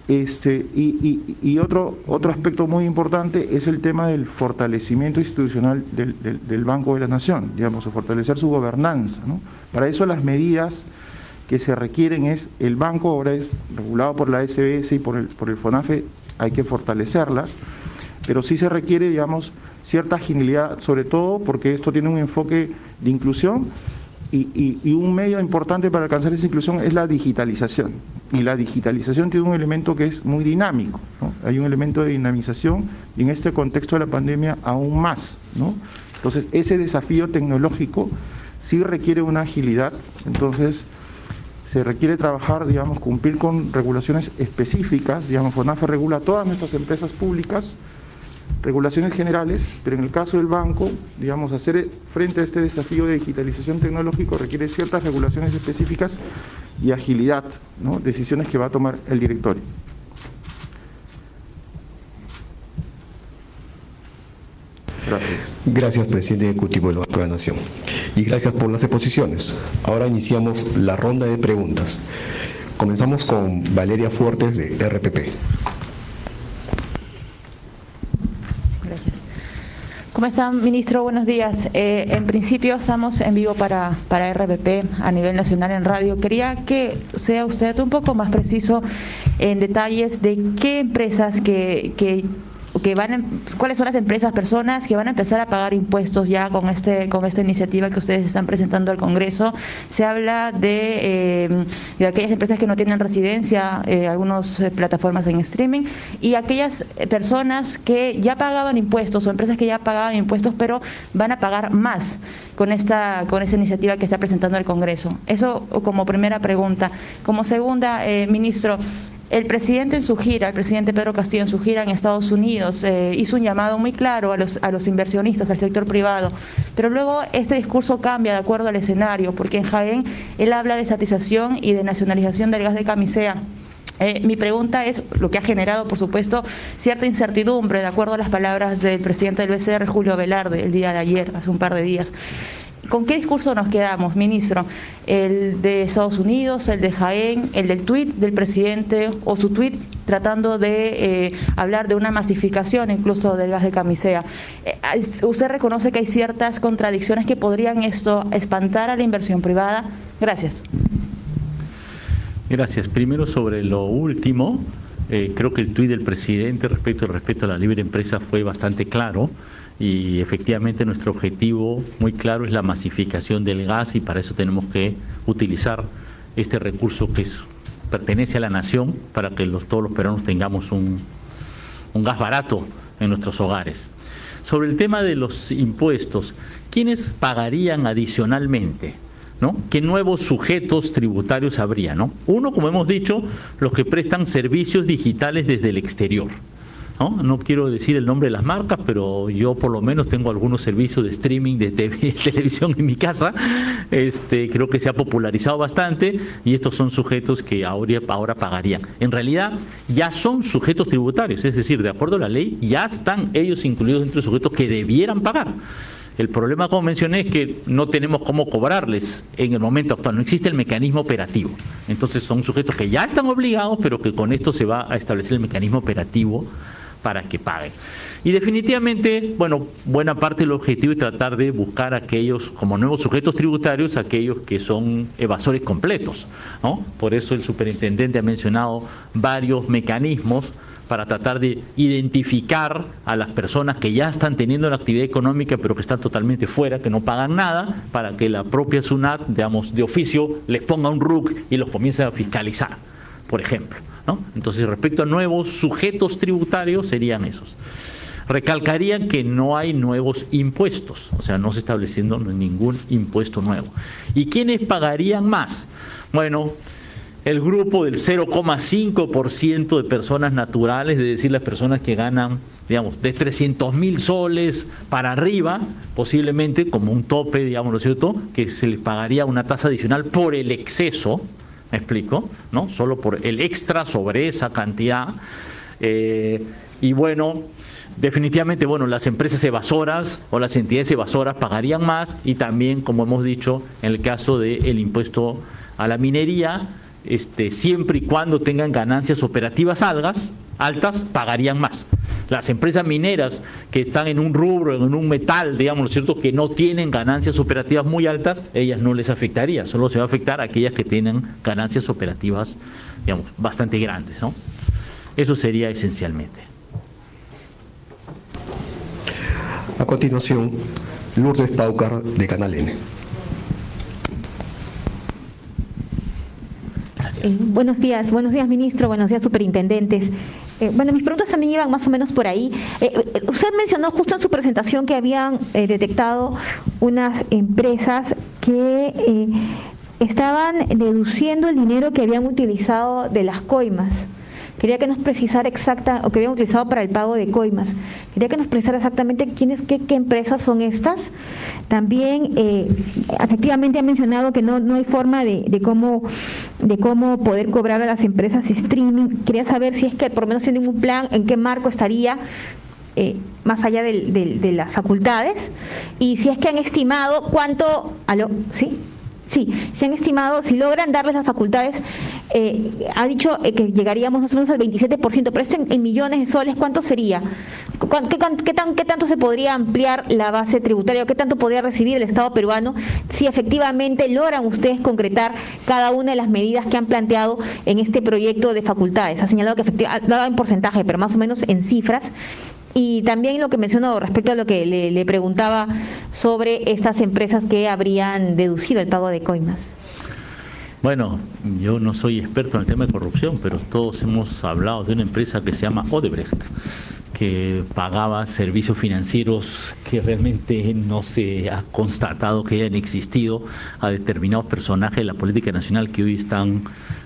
Este, y, otro, otro aspecto muy importante es el tema del fortalecimiento institucional del, Banco de la Nación, digamos, fortalecer su gobernanza. Para eso las medidas que se requieren es, el banco ahora es regulado por la SBS y por el, por el FONAFE, hay que fortalecerlas, pero sí se requiere, digamos, cierta agilidad, sobre todo porque esto tiene un enfoque de inclusión y, un medio importante para alcanzar esa inclusión es la digitalización. Y la digitalización tiene un elemento que es muy dinámico. Hay un elemento de dinamización y en este contexto de la pandemia aún más. ¿no? Entonces, ese desafío tecnológico sí requiere una agilidad. Entonces, se requiere trabajar, digamos, cumplir con regulaciones específicas. Digamos, FONAFE regula todas nuestras empresas públicas regulaciones generales, pero en el caso del banco, digamos, hacer frente a este desafío de digitalización tecnológico requiere ciertas regulaciones específicas y agilidad, ¿no? decisiones que va a tomar el directorio. Gracias. Gracias, presidente ejecutivo del Banco de la Nación. Y gracias por las exposiciones. Ahora iniciamos la ronda de preguntas. Comenzamos con Valeria Fuertes de RPP. ¿Cómo están, ministro? Buenos días. Eh, en principio estamos en vivo para, para RPP a nivel nacional en radio. Quería que sea usted un poco más preciso en detalles de qué empresas que, que van, em, cuáles son las empresas, personas que van a empezar a pagar impuestos ya con este, con esta iniciativa que ustedes están presentando al Congreso. Se habla de, em, de aquellas empresas que no tienen residencia, eh, algunas eh, plataformas en streaming, y aquellas personas que ya pagaban impuestos o empresas que ya pagaban impuestos, pero van a pagar más con esta, con esa iniciativa que está presentando el Congreso. Eso como primera pregunta. Como segunda, eh, ministro, el presidente en su gira, el presidente Pedro Castillo en su gira en Estados Unidos, eh, hizo un llamado muy claro a los, a los inversionistas, al sector privado, pero luego este discurso cambia de acuerdo al escenario, porque en Jaén él habla de estatización y de nacionalización del gas de camisea. Eh, mi pregunta es lo que ha generado, por supuesto, cierta incertidumbre, de acuerdo a las palabras del presidente del BCR, Julio Velarde, el día de ayer, hace un par de días. ¿Con qué discurso nos quedamos, ministro? ¿El de Estados Unidos, el de Jaén, el del tuit del presidente o su tuit tratando de eh, hablar de una masificación incluso del gas de camisea? Eh, ¿Usted reconoce que hay ciertas contradicciones que podrían esto espantar a la inversión privada? Gracias. Gracias. Primero sobre lo último, eh, creo que el tuit del presidente respecto al respeto a la libre empresa fue bastante claro y efectivamente nuestro objetivo muy claro es la masificación del gas y para eso tenemos que utilizar este recurso que pertenece a la nación para que los, todos los peruanos tengamos un, un gas barato en nuestros hogares. Sobre el tema de los impuestos, ¿quiénes pagarían adicionalmente? ¿no? ¿Qué nuevos sujetos tributarios habría? ¿no? Uno, como hemos dicho, los que prestan servicios digitales desde el exterior. ¿No? quiero decir el nombre de las marcas, pero yo por lo menos tengo algunos servicios de streaming de, televisión en mi casa. Este, creo que se ha popularizado bastante y estos son sujetos que ahora, ahora pagarían. En realidad ya son sujetos tributarios, es decir, de acuerdo a la ley, ya están ellos incluidos entre los sujetos que debieran pagar. El problema, como mencioné, es que no tenemos cómo cobrarles en el momento actual, no existe el mecanismo operativo. Entonces son sujetos que ya están obligados, pero que con esto se va a establecer el mecanismo operativo para que paguen. Y definitivamente, bueno, buena parte del objetivo es tratar de buscar aquellos, como nuevos sujetos tributarios, aquellos que son evasores completos. ¿no? Por eso el superintendente ha mencionado varios mecanismos para tratar de identificar a las personas que ya están teniendo la actividad económica pero que están totalmente fuera, que no pagan nada, para que la propia SUNAT, digamos, de oficio, les ponga un RUC y los comience a fiscalizar, por ejemplo. Entonces, respecto a nuevos sujetos tributarios, serían esos. Recalcaría que no hay nuevos impuestos, o sea, no se está estableciendo ningún impuesto nuevo. ¿Y quiénes pagarían más? Bueno, el grupo del 0,5% de personas naturales, es decir, las personas que ganan, digamos, de 300 mil soles para arriba, posiblemente como un tope, digamos, ¿no es cierto?, que se les pagaría una tasa adicional por el exceso, ¿Me explico? ¿No? Solo por el extra sobre esa cantidad. Eh, y bueno, definitivamente, bueno, las empresas evasoras o las entidades evasoras pagarían más y también, como hemos dicho, en el caso del impuesto a la minería, este, siempre y cuando tengan ganancias operativas algas, altas, pagarían más. Las empresas mineras que están en un rubro, en un metal, digamos, ¿no es cierto?, que no tienen ganancias operativas muy altas, ellas no les afectaría, solo se va a afectar a aquellas que tienen ganancias operativas, digamos, bastante grandes, ¿no? Eso sería esencialmente. A continuación, Lourdes Paucar de Canal N. Eh, buenos días, buenos días ministro, buenos días superintendentes. Eh, bueno, mis preguntas también iban más o menos por ahí. Eh, eh, usted mencionó justo en su presentación que habían detectado unas empresas que estaban deduciendo el dinero que habían utilizado de las coimas. Quería que nos precisara exacta, o que habían utilizado para el pago de coimas. Quería que nos precisara exactamente quiénes, qué, qué empresas son estas. También, eh, efectivamente, ha mencionado que no, no hay forma de, de, cómo, de cómo poder cobrar a las empresas streaming. Quería saber si es que por lo menos tienen ningún plan, en qué marco estaría, eh, más allá de, de, las facultades y si es que han estimado cuánto. ¿Sí? Sí, se han estimado, si logran darles las facultades, eh, ha dicho eh, que llegaríamos nosotros al 27%, pero esto en, millones de soles, ¿cuánto sería? ¿Qué, tanto se podría ampliar la base tributaria? ¿Qué tanto podría recibir el Estado peruano si efectivamente logran ustedes concretar cada una de las medidas que han planteado en este proyecto de facultades? Ha señalado que efectivamente, dado en porcentaje, pero más o menos en cifras, Y también lo que mencionó respecto a lo que le, preguntaba sobre estas empresas que habrían deducido el pago de coimas. Bueno, yo no soy experto en el tema de corrupción, pero todos hemos hablado de una empresa que se llama Odebrecht, que pagaba servicios financieros que realmente no se ha constatado que hayan existido a determinados personajes de la política nacional que hoy están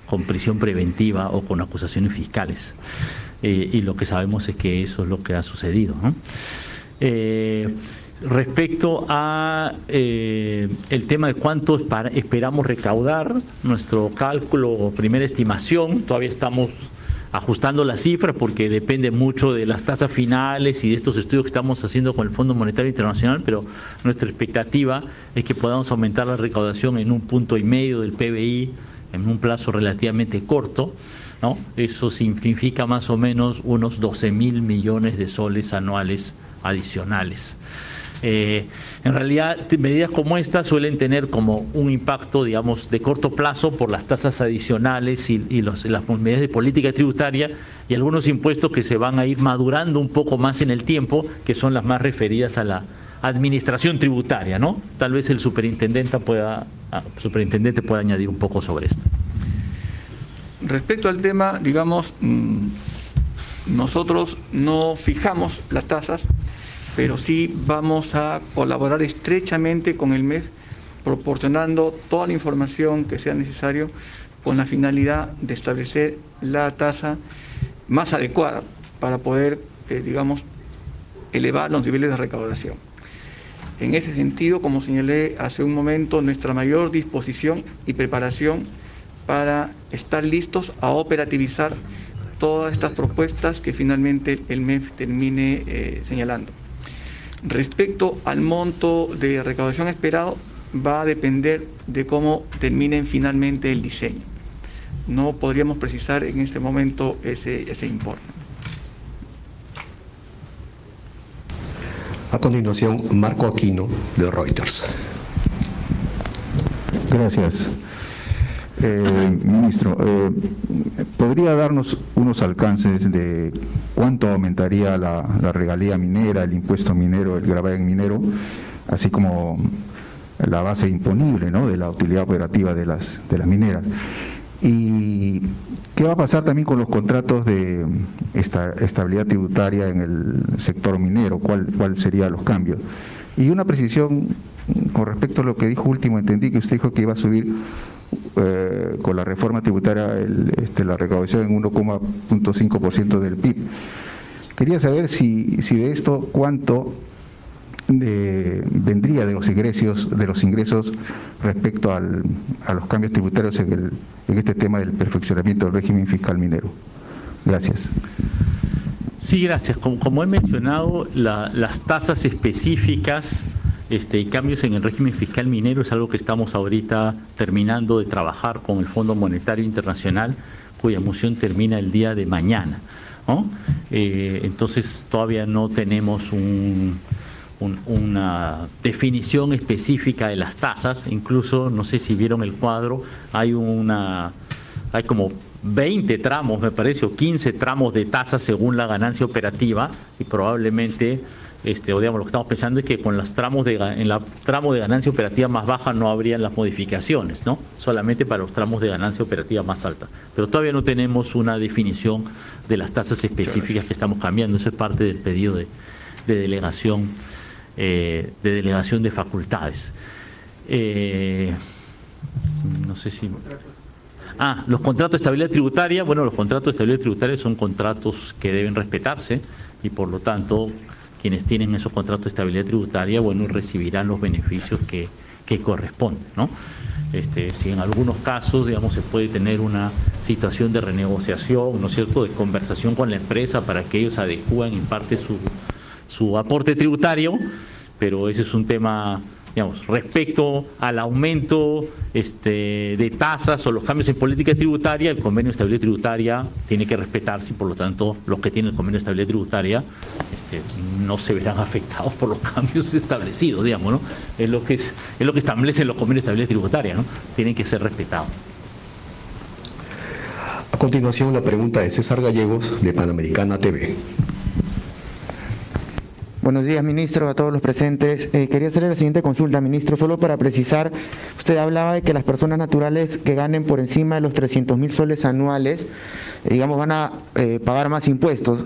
con prisión preventiva o con acusaciones fiscales. Eh, y lo que sabemos es que eso es lo que ha sucedido. Eh, respecto a eh, el tema de cuánto esperamos recaudar, nuestro cálculo, primera estimación, todavía estamos ajustando las cifras porque depende mucho de las tasas finales y de estos estudios que estamos haciendo con el Fondo Monetario Internacional, pero nuestra expectativa es que podamos aumentar la recaudación en un punto y medio del PBI en un plazo relativamente corto. ¿No? Eso significa más o menos unos 12 mil millones de soles anuales adicionales. Eh, en realidad, medidas como estas suelen tener como un impacto, digamos, de corto plazo por las tasas adicionales y, las medidas de política tributaria y algunos impuestos que se van a ir madurando un poco más en el tiempo, que son las más referidas a la administración tributaria, ¿no? Tal vez el superintendente pueda, superintendente pueda añadir un poco sobre esto. Respecto al tema, digamos, mm, nosotros no fijamos las tasas, pero sí vamos a colaborar estrechamente con el MES, proporcionando toda la información que sea necesario con la finalidad de establecer la tasa más adecuada para poder, eh, digamos, elevar los niveles de recaudación. En ese sentido, como señalé hace un momento, nuestra mayor disposición y preparación para estar listos a operativizar todas estas propuestas que finalmente el MEF termine eh, señalando. Respecto al monto de recaudación esperado, va a depender de cómo terminen finalmente el diseño. No podríamos precisar en este momento ese, ese importe. A continuación, Marco Aquino, de Reuters. Gracias. Eh, ministro, eh, ¿podría darnos unos alcances de cuánto aumentaría la, regalía minera, el impuesto minero, el gravamen minero, así como la base imponible ¿no? de la utilidad operativa de las, mineras? ¿Y qué va a pasar también con los contratos de esta, estabilidad tributaria en el sector minero? ¿Cuál, ¿Cuál serían los cambios? Y una precisión con respecto a lo que dijo último, entendí que usted dijo que iba a subir eh, con la reforma tributaria este, la recaudación en 1,5% del PIB. Quería saber si, si de esto cuánto vendría de los ingresos de los ingresos respecto al, a los cambios tributarios en, el, en este tema del perfeccionamiento del régimen fiscal minero. Gracias. Sí, gracias. Como, he mencionado, las tasas específicas este, y cambios en el régimen fiscal minero es algo que estamos ahorita terminando de trabajar con el Fondo Monetario Internacional, cuya moción termina el día de mañana. Eh, entonces todavía no tenemos una definición específica de las tasas, incluso no sé si vieron el cuadro, hay una hay como 20 tramos, me parece, o 15 tramos de tasas según la ganancia operativa y probablemente este, o digamos, lo que estamos pensando es que con los tramos de, en la tramo de ganancia operativa más baja no habrían las modificaciones, ¿no? Solamente para los tramos de ganancia operativa más alta. Pero todavía no tenemos una definición de las tasas específicas que estamos cambiando. Eso es parte del pedido de, delegación, eh, de delegación de facultades. Eh, no sé si. Ah, los contratos de estabilidad tributaria. Bueno, los contratos de estabilidad tributaria son contratos que deben respetarse y por lo tanto quienes tienen esos contratos de estabilidad tributaria, bueno, recibirán los beneficios que, corresponden, ¿no? Este, si en algunos casos, digamos, se puede tener una situación de renegociación, ¿no es cierto?, de conversación con la empresa para que ellos adecúen en parte su, su aporte tributario, pero ese es un tema digamos, respecto al aumento este, de tasas o los cambios en política tributaria, el convenio de estabilidad tributaria tiene que respetarse y por lo tanto los que tienen el convenio de estabilidad tributaria este, no se verán afectados por los cambios establecidos, digamos, ¿no? Es lo que, es, es lo que establecen los convenios de estabilidad tributaria, ¿no? Tienen que ser respetados. A continuación la pregunta de César Gallegos de Panamericana TV. Buenos días, ministro, a todos los presentes. Eh, quería hacerle la siguiente consulta, ministro, solo para precisar, usted hablaba de que las personas naturales que ganen por encima de los 300 mil soles anuales, eh, digamos, van a eh, pagar más impuestos.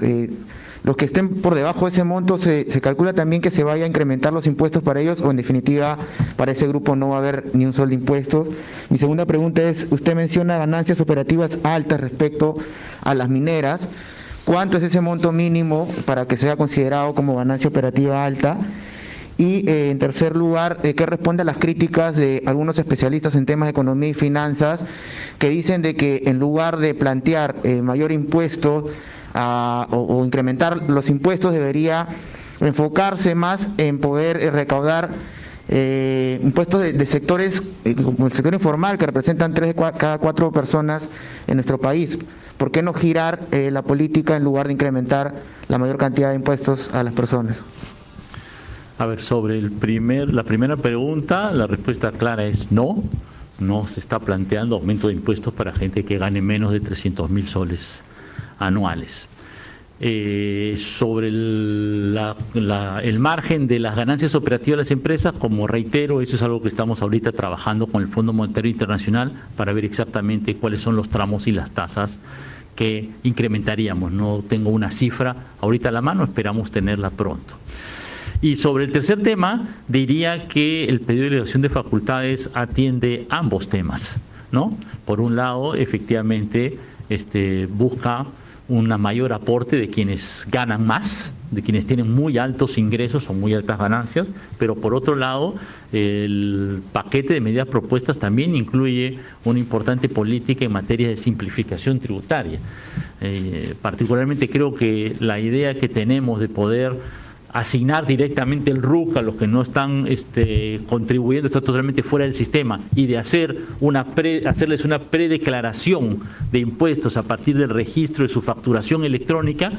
los que estén por debajo de ese monto, se, se, calcula también que se vaya a incrementar los impuestos para ellos o en definitiva para ese grupo no va a haber ni un sol de impuestos. Mi segunda pregunta es, usted menciona ganancias operativas altas respecto a las mineras. ¿Cuánto es ese monto mínimo para que sea considerado como ganancia operativa alta? Y eh, en tercer lugar, eh, ¿qué responde a las críticas de algunos especialistas en temas de economía y finanzas que dicen de que en lugar de plantear eh, mayor impuesto o, incrementar los impuestos debería enfocarse más en poder recaudar impuestos de, sectores como el sector informal que representan tres de cada cuatro personas en nuestro país? ¿Por qué no girar eh, la política en lugar de incrementar la mayor cantidad de impuestos a las personas? A ver, sobre el primer, la primera pregunta, la respuesta clara es no. No se está planteando aumento de impuestos para gente que gane menos de 300 mil soles anuales. Eh, sobre el, el, margen de las ganancias operativas de las empresas, como reitero, eso es algo que estamos ahorita trabajando con el Fondo Monetario Internacional para ver exactamente cuáles son los tramos y las tasas que incrementaríamos. No tengo una cifra ahorita a la mano, esperamos tenerla pronto. Y sobre el tercer tema, diría que el pedido de elevación de facultades atiende ambos temas. ¿no? Por un lado, efectivamente, este, busca un mayor aporte de quienes ganan más, de quienes tienen muy altos ingresos o muy altas ganancias, pero por otro lado, el paquete de medidas propuestas también incluye una importante política en materia de simplificación tributaria. Eh, particularmente creo que la idea que tenemos de poder asignar directamente el RUC a los que no están este, contribuyendo, está totalmente fuera del sistema, y de hacer una hacerles una predeclaración de impuestos a partir del registro de su facturación electrónica,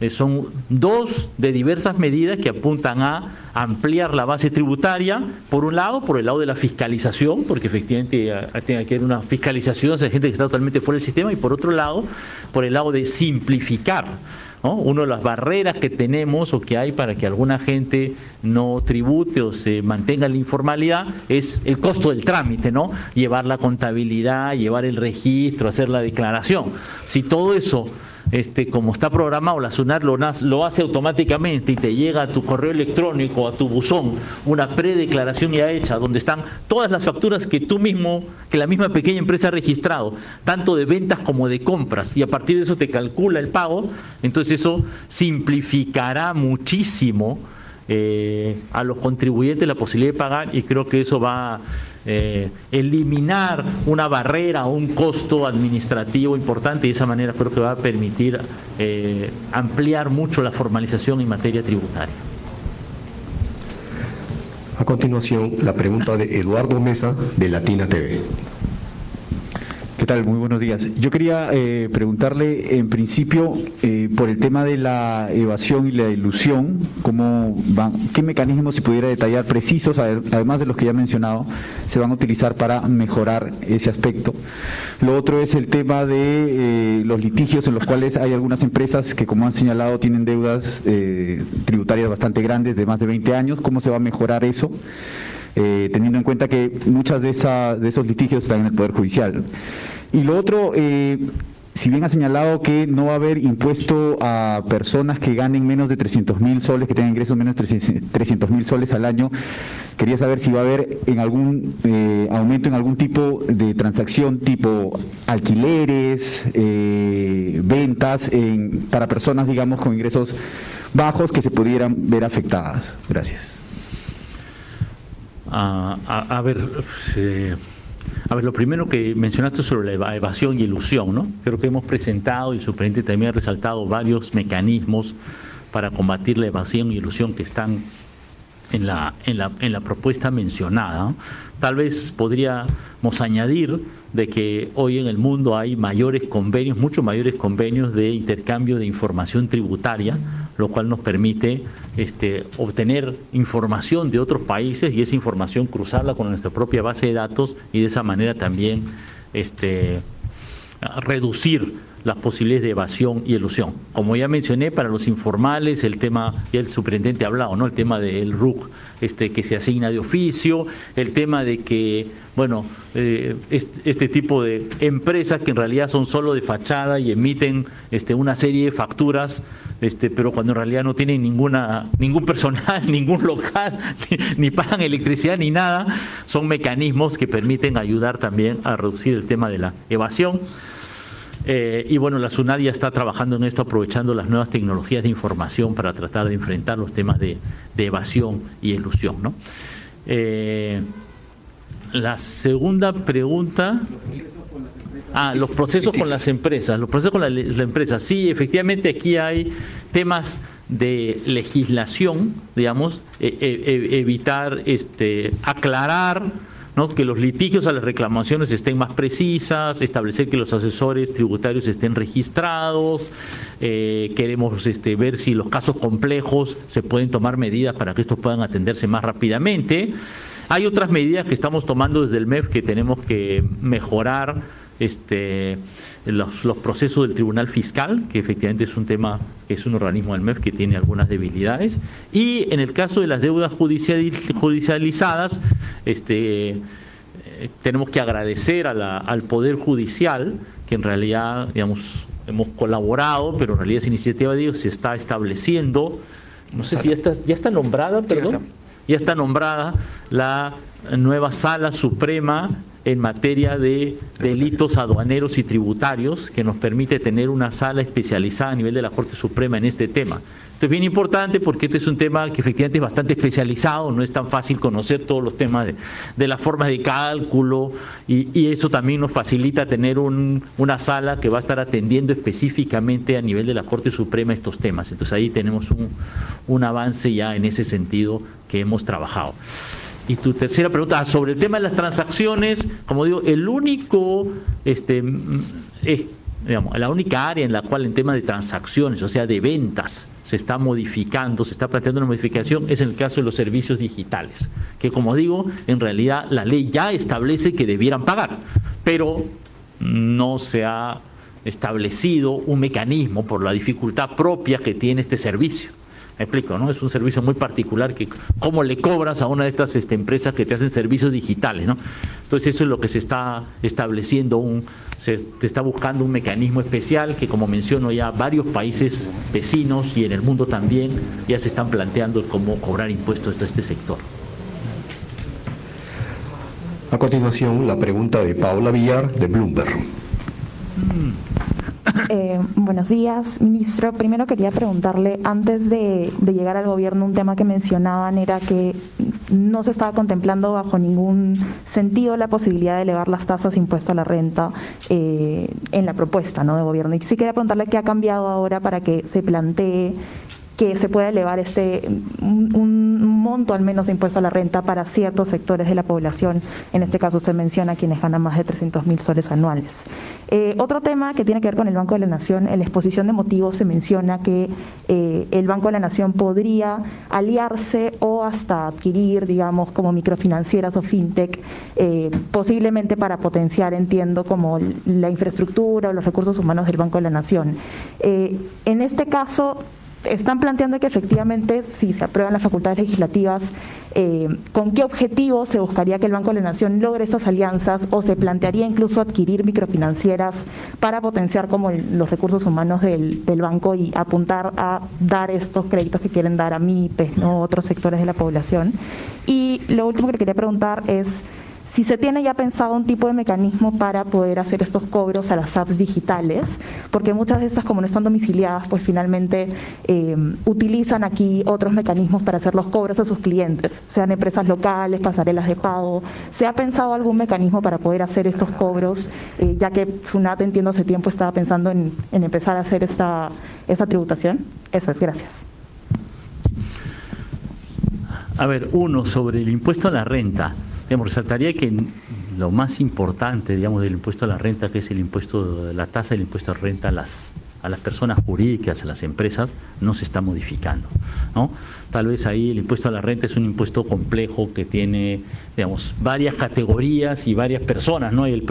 eh, son dos de diversas medidas que apuntan a ampliar la base tributaria, por un lado, por el lado de la fiscalización, porque efectivamente eh, tiene que haber una fiscalización de gente que está totalmente fuera del sistema, y por otro lado, por el lado de simplificar una de las barreras que tenemos o que hay para que alguna gente no tribute o se mantenga la informalidad es el costo del trámite, ¿no? Llevar la contabilidad, llevar el registro, hacer la declaración. Si todo eso este, como está programado, la SUNAT lo, lo, hace automáticamente y te llega a tu correo electrónico, a tu buzón, una predeclaración ya hecha, donde están todas las facturas que tú mismo, que la misma pequeña empresa ha registrado, tanto de ventas como de compras, y a partir de eso te calcula el pago, entonces eso simplificará muchísimo eh, a los contribuyentes la posibilidad de pagar y creo que eso va a eh, eliminar una barrera o un costo administrativo importante y de esa manera creo que va a permitir eh, ampliar mucho la formalización en materia tributaria. A continuación, la pregunta de Eduardo Mesa de Latina TV. ¿Qué tal? Muy buenos días. Yo quería eh, preguntarle, en principio, eh, por el tema de la evasión y la ilusión, ¿cómo van, ¿qué mecanismos, si pudiera detallar, precisos, además de los que ya he mencionado, se van a utilizar para mejorar ese aspecto? Lo otro es el tema de eh, los litigios en los cuales hay algunas empresas que, como han señalado, tienen deudas tributarias bastante grandes, de más de 20 años. ¿Cómo se va a mejorar eso? Eh, teniendo en cuenta que muchas de, de esos litigios están en el Poder Judicial. Y lo otro, eh, si bien ha señalado que no va a haber impuesto a personas que ganen menos de 300 mil soles, que tengan ingresos menos de 300 mil soles al año, quería saber si va a haber en algún eh, aumento en algún tipo de transacción, tipo alquileres, ventas, para personas, digamos, con ingresos bajos que se pudieran ver afectadas. Gracias. A, ver, a ver, lo primero que mencionaste sobre la evasión y ilusión, ¿no? Creo que hemos presentado y el superintendente también ha resaltado varios mecanismos para combatir la evasión y ilusión que están en la, en la, en la propuesta mencionada. Tal vez podríamos añadir de que hoy en el mundo hay mayores convenios, muchos mayores convenios de intercambio de información tributaria, lo cual nos permite este, obtener información de otros países y esa información cruzarla con nuestra propia base de datos y de esa manera también este, reducir las posibilidades de evasión y elusión. Como ya mencioné, para los informales, el tema, y el superintendente ha hablado, ¿no? El tema del RUC este, que se asigna de oficio, el tema de que, bueno, eh, este, tipo de empresas que en realidad son solo de fachada y emiten este, una serie de facturas este, pero cuando en realidad no tienen ninguna, ningún personal, ningún local, ni, pagan electricidad ni nada, son mecanismos que permiten ayudar también a reducir el tema de la evasión. Eh, y bueno, la SUNAD ya está trabajando en esto, aprovechando las nuevas tecnologías de información para tratar de enfrentar los temas de, evasión y ilusión. ¿no? Eh, la segunda pregunta. Ah, los procesos con las empresas, los procesos con las, empresas. Sí, efectivamente aquí hay temas de legislación, digamos, e, e, e, evitar, este, aclarar, que los litigios a las reclamaciones estén más precisas, establecer que los asesores tributarios estén registrados, eh, queremos este, ver si los casos complejos se pueden tomar medidas para que estos puedan atenderse más rápidamente. Hay otras medidas que estamos tomando desde el MEF que tenemos que mejorar este, los, procesos del Tribunal Fiscal, que efectivamente es un tema, es un organismo del MEF que tiene algunas debilidades, y en el caso de las deudas judicializadas, este, eh, tenemos que agradecer al Poder Judicial, que en realidad, digamos, hemos colaborado, pero en realidad esa iniciativa digo, se está estableciendo, no sé si ya está, ya está nombrada, perdón, ya está nombrada la nueva Sala Suprema en materia de delitos aduaneros y tributarios, que nos permite tener una sala especializada a nivel de la Corte Suprema en este tema. Esto es bien importante porque este es un tema que efectivamente es bastante especializado, no es tan fácil conocer todos los temas de, las formas de cálculo y, eso también nos facilita tener una sala que va a estar atendiendo específicamente a nivel de la Corte Suprema estos temas. Entonces ahí tenemos un avance ya en ese sentido que hemos trabajado. Y tu tercera pregunta, ah, sobre el tema de las transacciones, como digo, el único, este, mm, digamos, la única área en la cual en tema de transacciones, o sea, de ventas, se está modificando, se está planteando una modificación, es en el caso de los servicios digitales, que como digo, en realidad la ley ya establece que debieran pagar, pero no se ha establecido un mecanismo por la dificultad propia que tiene este servicio explico, ¿no? Es un servicio muy particular que cómo le cobras a una de estas este, empresas que te hacen servicios digitales, ¿no? Entonces eso es lo que se está estableciendo, un, se está buscando un mecanismo especial que como menciono ya varios países vecinos y en el mundo también ya se están planteando cómo cobrar impuestos a este sector. A continuación, la pregunta de Paola Villar de Bloomberg. Mm. Eh, buenos días, ministro. Primero quería preguntarle, antes de, llegar al gobierno, un tema que mencionaban era que no se estaba contemplando bajo ningún sentido la posibilidad de elevar las tasas de impuesto a la renta eh, en la propuesta ¿no? de gobierno. Y sí quería preguntarle qué ha cambiado ahora para que se plantee que se pueda elevar este un, monto al menos de impuesto a la renta para ciertos sectores de la población. En este caso usted menciona quienes ganan más de 300 mil soles anuales. Eh, otro tema que tiene que ver con el Banco de la Nación, en la exposición de motivos se menciona que eh, el Banco de la Nación podría aliarse o hasta adquirir, digamos, como microfinancieras o fintech, eh, posiblemente para potenciar, entiendo, como la infraestructura o los recursos humanos del Banco de la Nación. en este caso, están planteando que efectivamente, si se aprueban las facultades legislativas, eh, ¿con qué objetivo se buscaría que el Banco de la Nación logre esas alianzas o se plantearía incluso adquirir microfinancieras para potenciar como los recursos humanos del, banco y apuntar a dar estos créditos que quieren dar a MIPES, ¿no? otros sectores de la población? Y lo último que le quería preguntar es si se tiene ya pensado un tipo de mecanismo para poder hacer estos cobros a las apps digitales, porque muchas de estas, como no están domiciliadas, pues finalmente eh, utilizan aquí otros mecanismos para hacer los cobros a sus clientes, sean empresas locales, pasarelas de pago. ¿Se ha pensado algún mecanismo para poder hacer estos cobros, eh, ya que SUNAT, entiendo, hace tiempo estaba pensando en, empezar a hacer esta, esta tributación? Eso es, gracias. A ver, uno, sobre el impuesto a la renta resaltaría que lo más importante, digamos, del impuesto a la renta, que es el impuesto, la tasa del impuesto a renta a las a las personas jurídicas, a las empresas, no se está modificando. ¿no? Tal vez ahí el impuesto a la renta es un impuesto complejo que tiene, digamos, varias categorías y varias personas, ¿no? el,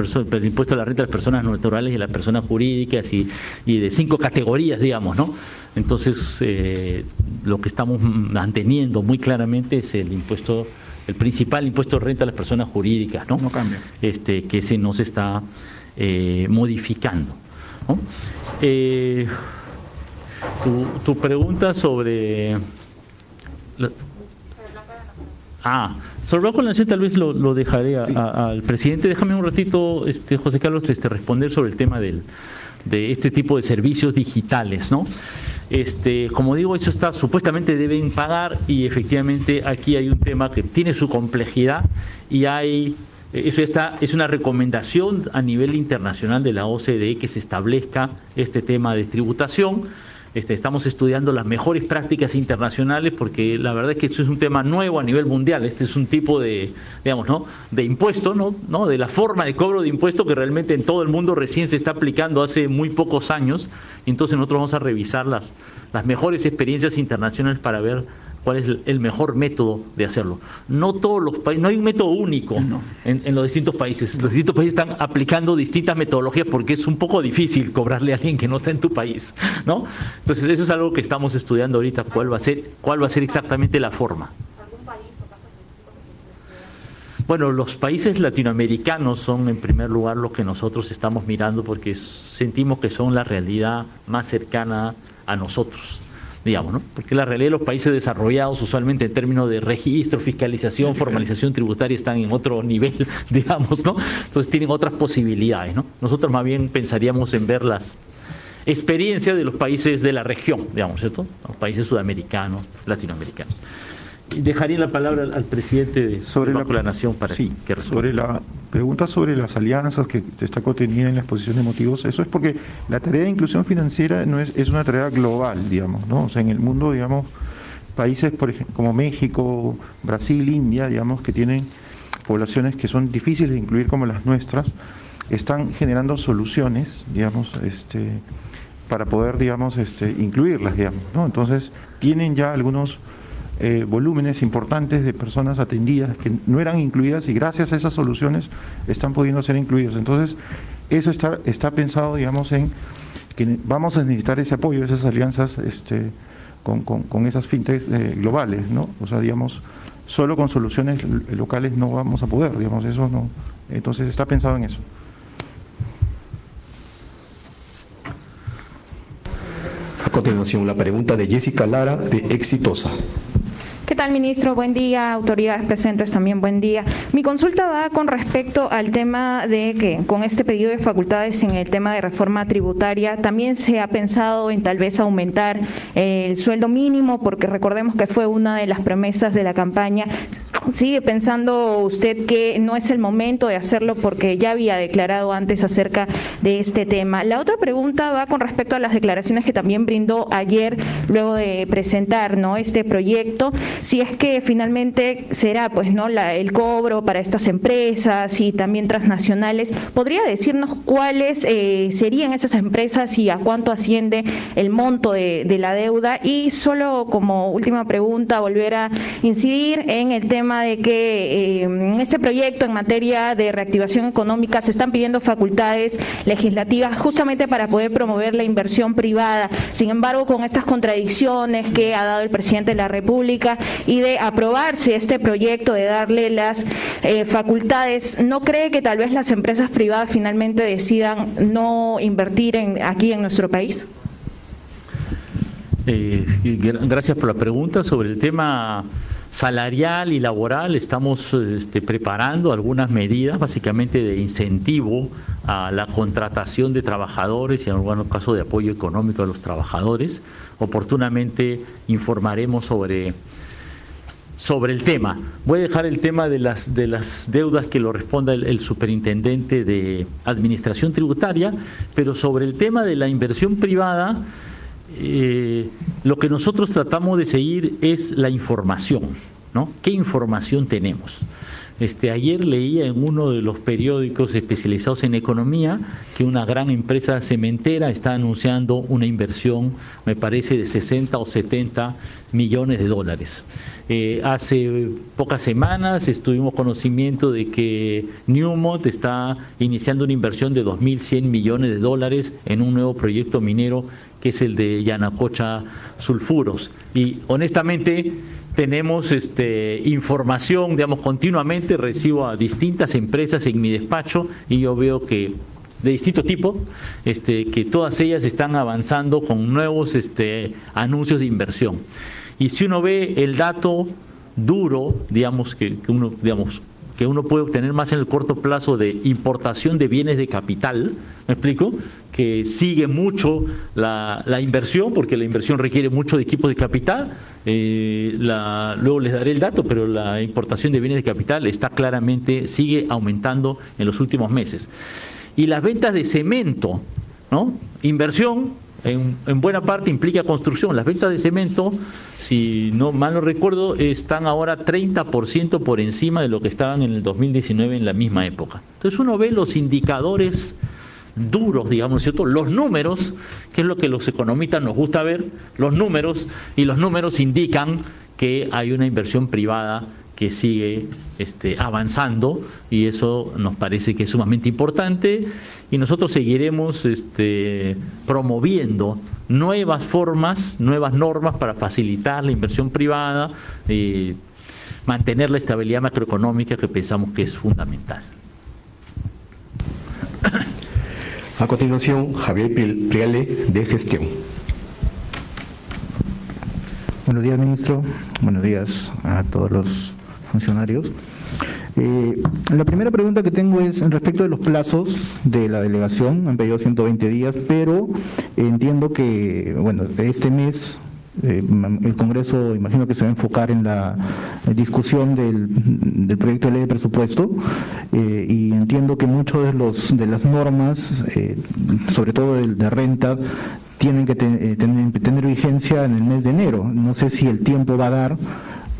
impuesto a la renta de las personas naturales y de las personas jurídicas y, y de cinco categorías, digamos, ¿no? Entonces, eh, lo que estamos manteniendo muy claramente es el impuesto, el principal impuesto de renta a las personas jurídicas, ¿no? No cambia. Este, que se nos está eh, modificando. Eh, tu, pregunta sobre... ah, sobre Banco de la Nación tal vez lo, dejaré al presidente. Déjame un ratito, este, José Carlos, este, responder sobre el tema del, de este tipo de servicios digitales, ¿no? Este, como digo, eso está supuestamente deben pagar y efectivamente aquí hay un tema que tiene su complejidad y hay eso está, es una recomendación a nivel internacional de la OCDE que se establezca este tema de tributación. Este, estamos estudiando las mejores prácticas internacionales porque la verdad es que esto es un tema nuevo a nivel mundial. Este es un tipo de, digamos, ¿no? de impuesto, ¿no? ¿no? de la forma de cobro de impuesto que realmente en todo el mundo recién se está aplicando hace muy pocos años. Entonces nosotros vamos a revisar las, las mejores experiencias internacionales para ver cuál es el mejor método de hacerlo. No todos los países, no hay un método único en, los distintos países. Los distintos países están aplicando distintas metodologías porque es un poco difícil cobrarle a alguien que no está en tu país, ¿no? Entonces eso es algo que estamos estudiando ahorita cuál va a ser, cuál va a ser exactamente la forma. Bueno, los países latinoamericanos son en primer lugar los que nosotros estamos mirando porque sentimos que son la realidad más cercana a nosotros digamos, ¿no? Porque la realidad de los países desarrollados, usualmente en términos de registro, fiscalización, formalización tributaria, están en otro nivel, digamos, ¿no? Entonces tienen otras posibilidades, ¿no? Nosotros más bien pensaríamos en ver las experiencias de los países de la región, digamos, ¿cierto? Los países sudamericanos, latinoamericanos. Dejaría la palabra al, presidente de sobre la, la, Nación para que resuelva. Sobre la pregunta sobre las alianzas que está contenida en la exposición de motivos, eso es porque la tarea de inclusión financiera no es, es una tarea global, digamos, ¿no? O sea, en el mundo, digamos, países por ejemplo, como México, Brasil, India, digamos, que tienen poblaciones que son difíciles de incluir como las nuestras, están generando soluciones, digamos, este, para poder, digamos, este, incluirlas, digamos, ¿no? Entonces, tienen ya algunos eh, volúmenes importantes de personas atendidas que no eran incluidas y gracias a esas soluciones están pudiendo ser incluidas. Entonces, eso está, está pensado, digamos, en que vamos a necesitar ese apoyo, esas alianzas este, con, con, esas fintechs eh, globales, ¿no? O sea, digamos, solo con soluciones locales no vamos a poder, digamos, eso no. Entonces, está pensado en eso. A continuación, la pregunta de Jessica Lara de Exitosa. ¿Qué tal, ministro? Buen día. Autoridades presentes también, buen día. Mi consulta va con respecto al tema de que con este pedido de facultades en el tema de reforma tributaria, también se ha pensado en tal vez aumentar el sueldo mínimo, porque recordemos que fue una de las promesas de la campaña. ¿Sigue pensando usted que no es el momento de hacerlo porque ya había declarado antes acerca de este tema? La otra pregunta va con respecto a las declaraciones que también brindó ayer luego de presentar ¿no? este proyecto si es que finalmente será pues no la, el cobro para estas empresas y también transnacionales. ¿Podría decirnos cuáles eh, serían esas empresas y a cuánto asciende el monto de, la deuda? Y solo como última pregunta, volver a incidir en el tema de que en este proyecto en materia de reactivación económica se están pidiendo facultades legislativas justamente para poder promover la inversión privada. Sin embargo, con estas contradicciones que ha dado el presidente de la República, y de aprobarse este proyecto, de darle las eh, facultades, ¿no cree que tal vez las empresas privadas finalmente decidan no invertir en, aquí en nuestro país? Eh, gracias por la pregunta sobre el tema salarial y laboral. Estamos este, preparando algunas medidas, básicamente de incentivo a la contratación de trabajadores y en algunos casos de apoyo económico a los trabajadores. Oportunamente informaremos sobre sobre el tema. Voy a dejar el tema de las, de las deudas que lo responda el, superintendente de Administración Tributaria, pero sobre el tema de la inversión privada, eh, lo que nosotros tratamos de seguir es la información, ¿no? ¿Qué información tenemos? Este, ayer leía en uno de los periódicos especializados en economía que una gran empresa cementera está anunciando una inversión, me parece, de 60 o 70 millones de dólares. Eh, hace pocas semanas estuvimos conocimiento de que Newmont está iniciando una inversión de 2.100 millones de dólares en un nuevo proyecto minero que es el de Yanacocha Sulfuros. Y honestamente tenemos este, información, digamos, continuamente recibo a distintas empresas en mi despacho y yo veo que de distinto tipo, este, que todas ellas están avanzando con nuevos este, anuncios de inversión. Y si uno ve el dato duro, digamos, que, uno, digamos, que uno puede obtener más en el corto plazo de importación de bienes de capital, ¿me explico? Que sigue mucho la, inversión, porque la inversión requiere mucho de equipos de capital. Eh, luego les daré el dato, pero la importación de bienes de capital está claramente, sigue aumentando en los últimos meses. Y las ventas de cemento, ¿no? Inversión, en, buena parte implica construcción. Las ventas de cemento, si no mal no recuerdo, están ahora 30% por encima de lo que estaban en el 2019 en la misma época. Entonces uno ve los indicadores duros, digamos, ¿cierto? Los números, que es lo que los economistas nos gusta ver, los números, y los números indican que hay una inversión privada que sigue este, avanzando y eso nos parece que es sumamente importante y nosotros seguiremos este, promoviendo nuevas formas, nuevas normas para facilitar la inversión privada, y mantener la estabilidad macroeconómica que pensamos que es fundamental. A continuación, Javier Priale, de Gestión. Buenos días, ministro. Buenos días a todos los funcionarios. Eh, la primera pregunta que tengo es respecto de los plazos de la delegación. Han pedido 120 días, pero entiendo que, bueno, este mes eh, el Congreso imagino que se va a enfocar en la discusión del, proyecto de ley de presupuesto eh, y entiendo que muchos de los de las normas, sobre todo de, de, renta, tienen que tener, tener vigencia en el mes de enero. No sé si el tiempo va a dar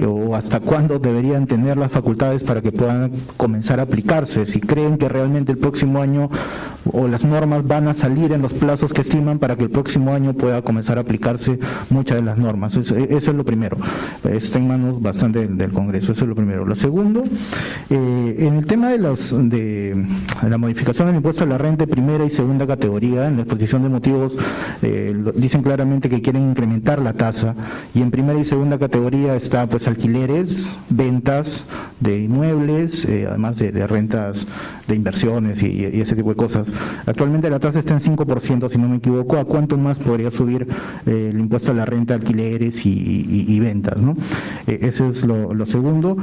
o hasta cuándo deberían tener las facultades para que puedan comenzar a aplicarse, si creen que realmente el próximo año o las normas van a salir en los plazos que estiman para que el próximo año pueda comenzar a aplicarse muchas de las normas. Eso, es lo primero. Está en manos bastante del, Congreso, eso es lo primero. Lo segundo, eh, en el tema de, los, de la modificación del impuesto a la renta de primera y segunda categoría, en la exposición de motivos eh, dicen claramente que quieren incrementar la tasa y en primera y segunda categoría está pues alquileres, ventas de inmuebles, eh, además de, rentas de inversiones y, ese tipo de cosas. Actualmente la tasa está en 5%, si no me equivoco. ¿A cuánto más podría subir eh, el impuesto a la renta, alquileres y, ventas? ¿no? Eh, ese es lo, segundo.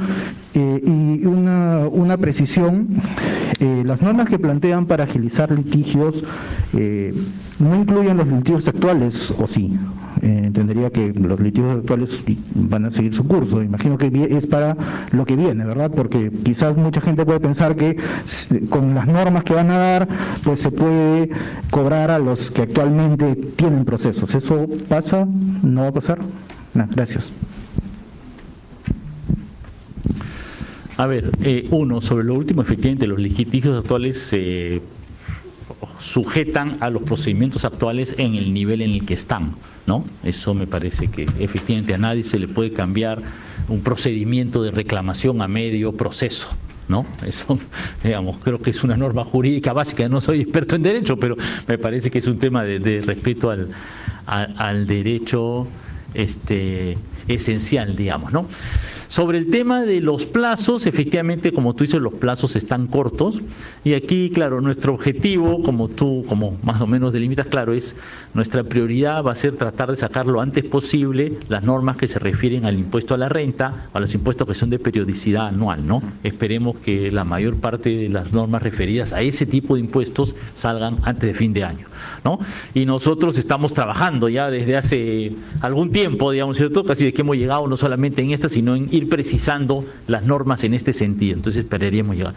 y una, una precisión, las normas que plantean para agilizar litigios no incluyen los litigios actuales, ¿o sí? Eh, entendería que los litigios actuales van a seguir su curso. Imagino que es para lo que viene, ¿verdad? Porque quizás mucha gente puede pensar que con las normas que van a dar, pues se puede cobrar a los que actualmente tienen procesos. ¿Eso pasa? ¿No va a pasar? No, gracias. A ver, eh, uno, sobre lo último, efectivamente, los litigios actuales se sujetan a los procedimientos actuales en el nivel en el que están. ¿no? Eso me parece que efectivamente a nadie se le puede cambiar un procedimiento de reclamación a medio proceso. ¿no? Eso, digamos, creo que es una norma jurídica básica, no soy experto en derecho, pero me parece que es un tema de, respeto al, derecho este, esencial, digamos, ¿no? Sobre el tema de los plazos, efectivamente, como tú dices, los plazos están cortos. Y aquí, claro, nuestro objetivo, como tú, como más o menos delimitas, claro, es nuestra prioridad va a ser tratar de sacar lo antes posible las normas que se refieren al impuesto a la renta, a los impuestos que son de periodicidad anual, ¿no? Esperemos que la mayor parte de las normas referidas a ese tipo de impuestos salgan antes de fin de año, ¿no? Y nosotros estamos trabajando ya desde hace algún tiempo, digamos, ¿cierto? Casi de que hemos llegado no solamente en esta, sino en ir precisando las normas en este sentido. Entonces esperaríamos llegar.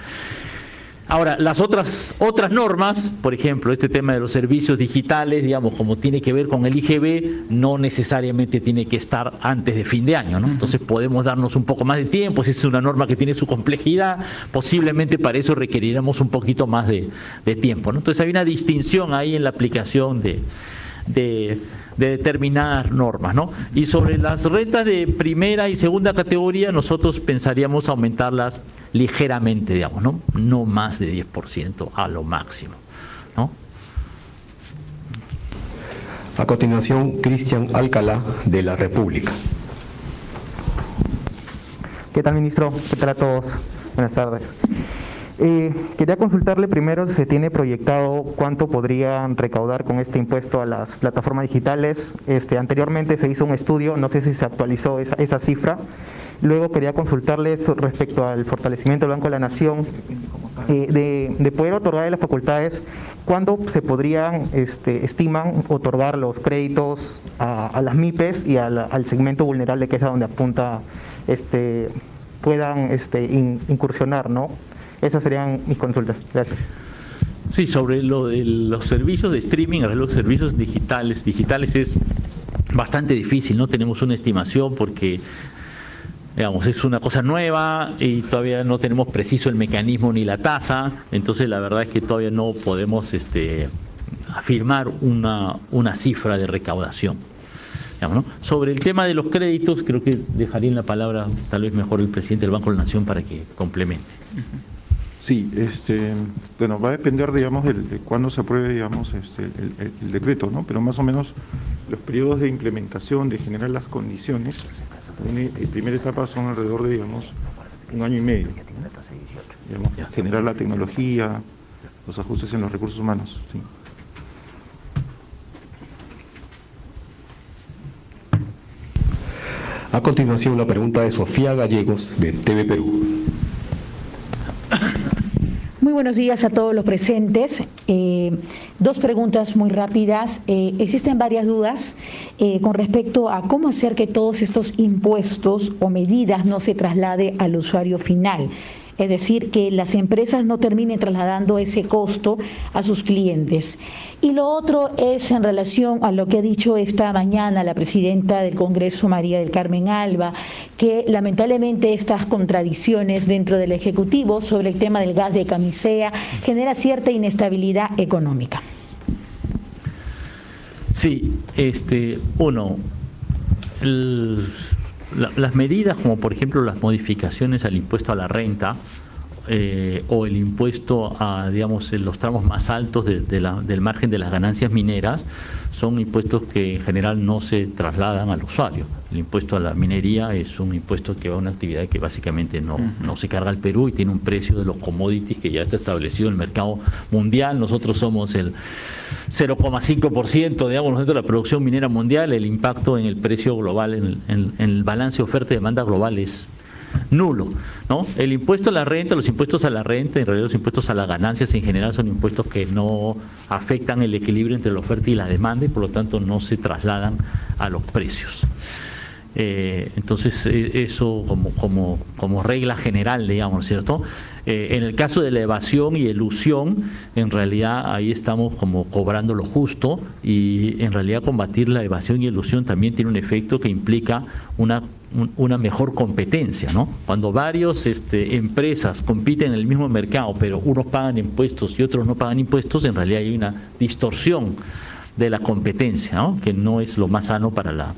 Ahora, las otras, otras normas, por ejemplo, este tema de los servicios digitales, digamos, como tiene que ver con el IGB, no necesariamente tiene que estar antes de fin de año, ¿no? Entonces podemos darnos un poco más de tiempo, si es una norma que tiene su complejidad, posiblemente para eso requeriremos un poquito más de, tiempo, ¿no? Entonces hay una distinción ahí en la aplicación de, de, de determinadas normas, ¿no? Y sobre las rentas de primera y segunda categoría, nosotros pensaríamos aumentarlas ligeramente, digamos, ¿no? No más de 10% a lo máximo, ¿no? A continuación, Cristian Alcalá, de la República. ¿Qué tal, ministro? ¿Qué tal a todos? Buenas tardes. Eh, quería consultarle primero si se tiene proyectado cuánto podrían recaudar con este impuesto a las plataformas digitales. Este, anteriormente se hizo un estudio, no sé si se actualizó esa, cifra. Luego quería consultarles respecto al fortalecimiento del Banco de la Nación, eh, de, poder otorgar las facultades, ¿cuándo se podrían, este, estiman, otorgar los créditos a, las MIPES y al segmento vulnerable que es a donde apunta, este, puedan incursionar, ¿no? Esas serían mis consultas. Gracias. Sí, sobre lo de los servicios de streaming, los servicios digitales, digitales es bastante difícil, no tenemos una estimación porque digamos, es una cosa nueva y todavía no tenemos preciso el mecanismo ni la tasa, entonces la verdad es que todavía no podemos este, afirmar una, una cifra de recaudación. Sobre el tema de los créditos, creo que dejaría en la palabra tal vez mejor el presidente del Banco de la Nación para que complemente. Sí, este, bueno, va a depender, digamos, de, cuándo se apruebe, digamos, este, el, el, decreto, ¿no? Pero más o menos los periodos de implementación, de generar las condiciones, en primera etapa son alrededor de, digamos, un año y medio. generar la tecnología, los ajustes en los recursos humanos. A continuación, la pregunta de Sofía Gallegos, de TV Perú. Muy buenos días a todos los presentes. Eh, dos preguntas muy rápidas. Eh, existen varias dudas eh, con respecto a cómo hacer que todos estos impuestos o medidas no se traslade al usuario final es decir, que las empresas no terminen trasladando ese costo a sus clientes. Y lo otro es en relación a lo que ha dicho esta mañana la presidenta del Congreso, María del Carmen Alba, que lamentablemente estas contradicciones dentro del Ejecutivo sobre el tema del gas de camisea genera cierta inestabilidad económica. Sí, este, uno, las medidas como por ejemplo las modificaciones al impuesto a la renta eh, o el impuesto a digamos en los tramos más altos del margen de las ganancias mineras son impuestos que en general no se trasladan al usuario. El impuesto a la minería es un impuesto que va a una actividad que básicamente no, no se carga al Perú y tiene un precio de los commodities que ya está establecido en el mercado mundial. Nosotros somos el 0,5%, digamos, de la producción minera mundial. El impacto en el precio global, en, el balance oferta y demanda global es nulo. ¿no? El impuesto a la renta, los impuestos a la renta, en realidad los impuestos a las ganancias en general son impuestos que no afectan el equilibrio entre la oferta y la demanda y por lo tanto no se trasladan a los precios. Eh, entonces, eh, eso como, como, como regla general, digamos, ¿cierto? Eh, en el caso de la evasión y elusión, en realidad ahí estamos como cobrando lo justo y en realidad combatir la evasión y elusión también tiene un efecto que implica una una mejor competencia, ¿no? Cuando varios este, empresas compiten en el mismo mercado, pero unos pagan impuestos y otros no pagan impuestos, en realidad hay una distorsión de la competencia, ¿no? que no es lo más sano para la,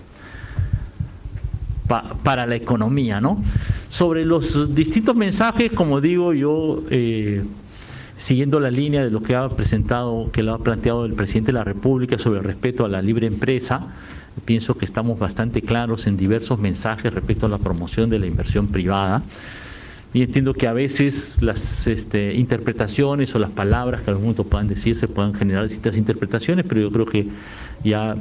para la economía, ¿no? Sobre los distintos mensajes, como digo, yo eh, siguiendo la línea de lo que ha presentado, que lo ha planteado el presidente de la República sobre el respeto a la libre empresa, pienso que estamos bastante claros en diversos mensajes respecto a la promoción de la inversión privada. Y entiendo que a veces las este, interpretaciones o las palabras que algún momento puedan decirse puedan generar distintas interpretaciones, pero yo creo que ya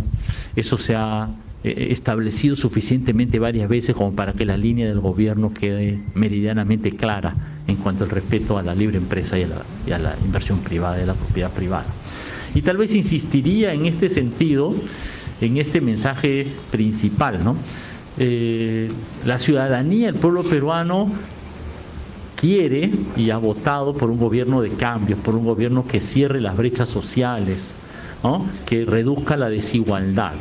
eso se ha eh, establecido suficientemente varias veces como para que la línea del gobierno quede meridianamente clara en cuanto al respeto a la libre empresa y a la, inversión privada y a la propiedad privada. Y tal vez insistiría en este sentido, en este mensaje principal, ¿no? Eh, la ciudadanía, el pueblo peruano quiere y ha votado por un gobierno de cambios, por un gobierno que cierre las brechas sociales, que reduzca la desigualdad.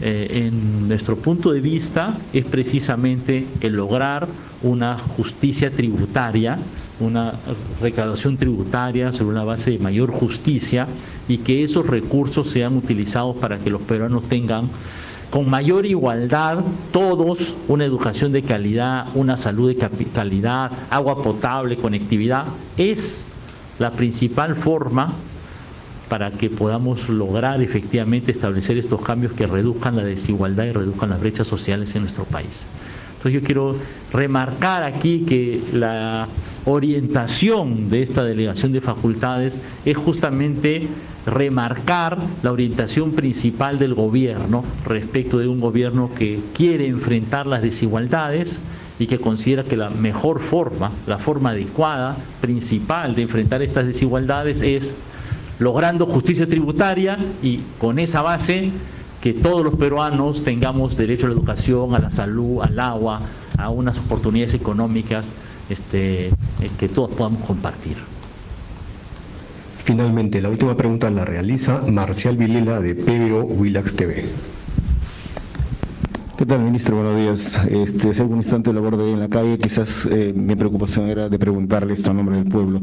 Eh, en nuestro punto de vista es precisamente el lograr una justicia tributaria, una recaudación tributaria sobre una base de mayor justicia y que esos recursos sean utilizados para que los peruanos tengan con mayor igualdad todos una educación de calidad, una salud de calidad, agua potable, conectividad, es la principal forma para que podamos lograr efectivamente establecer estos cambios que reduzcan la desigualdad y reduzcan las brechas sociales en nuestro país. Entonces yo quiero remarcar aquí que la orientación de esta delegación de facultades es justamente remarcar la orientación principal del gobierno respecto de un gobierno que quiere enfrentar las desigualdades y que considera que la mejor forma, la forma adecuada, principal de enfrentar estas desigualdades es logrando justicia tributaria y con esa base que todos los peruanos tengamos derecho a la educación, a la salud, al agua, a unas oportunidades económicas este, eh, que todos podamos compartir. Finalmente, la última pregunta la realiza Marcial Vilela de PBO Willax TV. ¿Qué tal, ministro? Buenos días. Este, hace algún instante lo abordé en la calle, quizás eh, mi preocupación era de preguntarle esto a nombre del pueblo.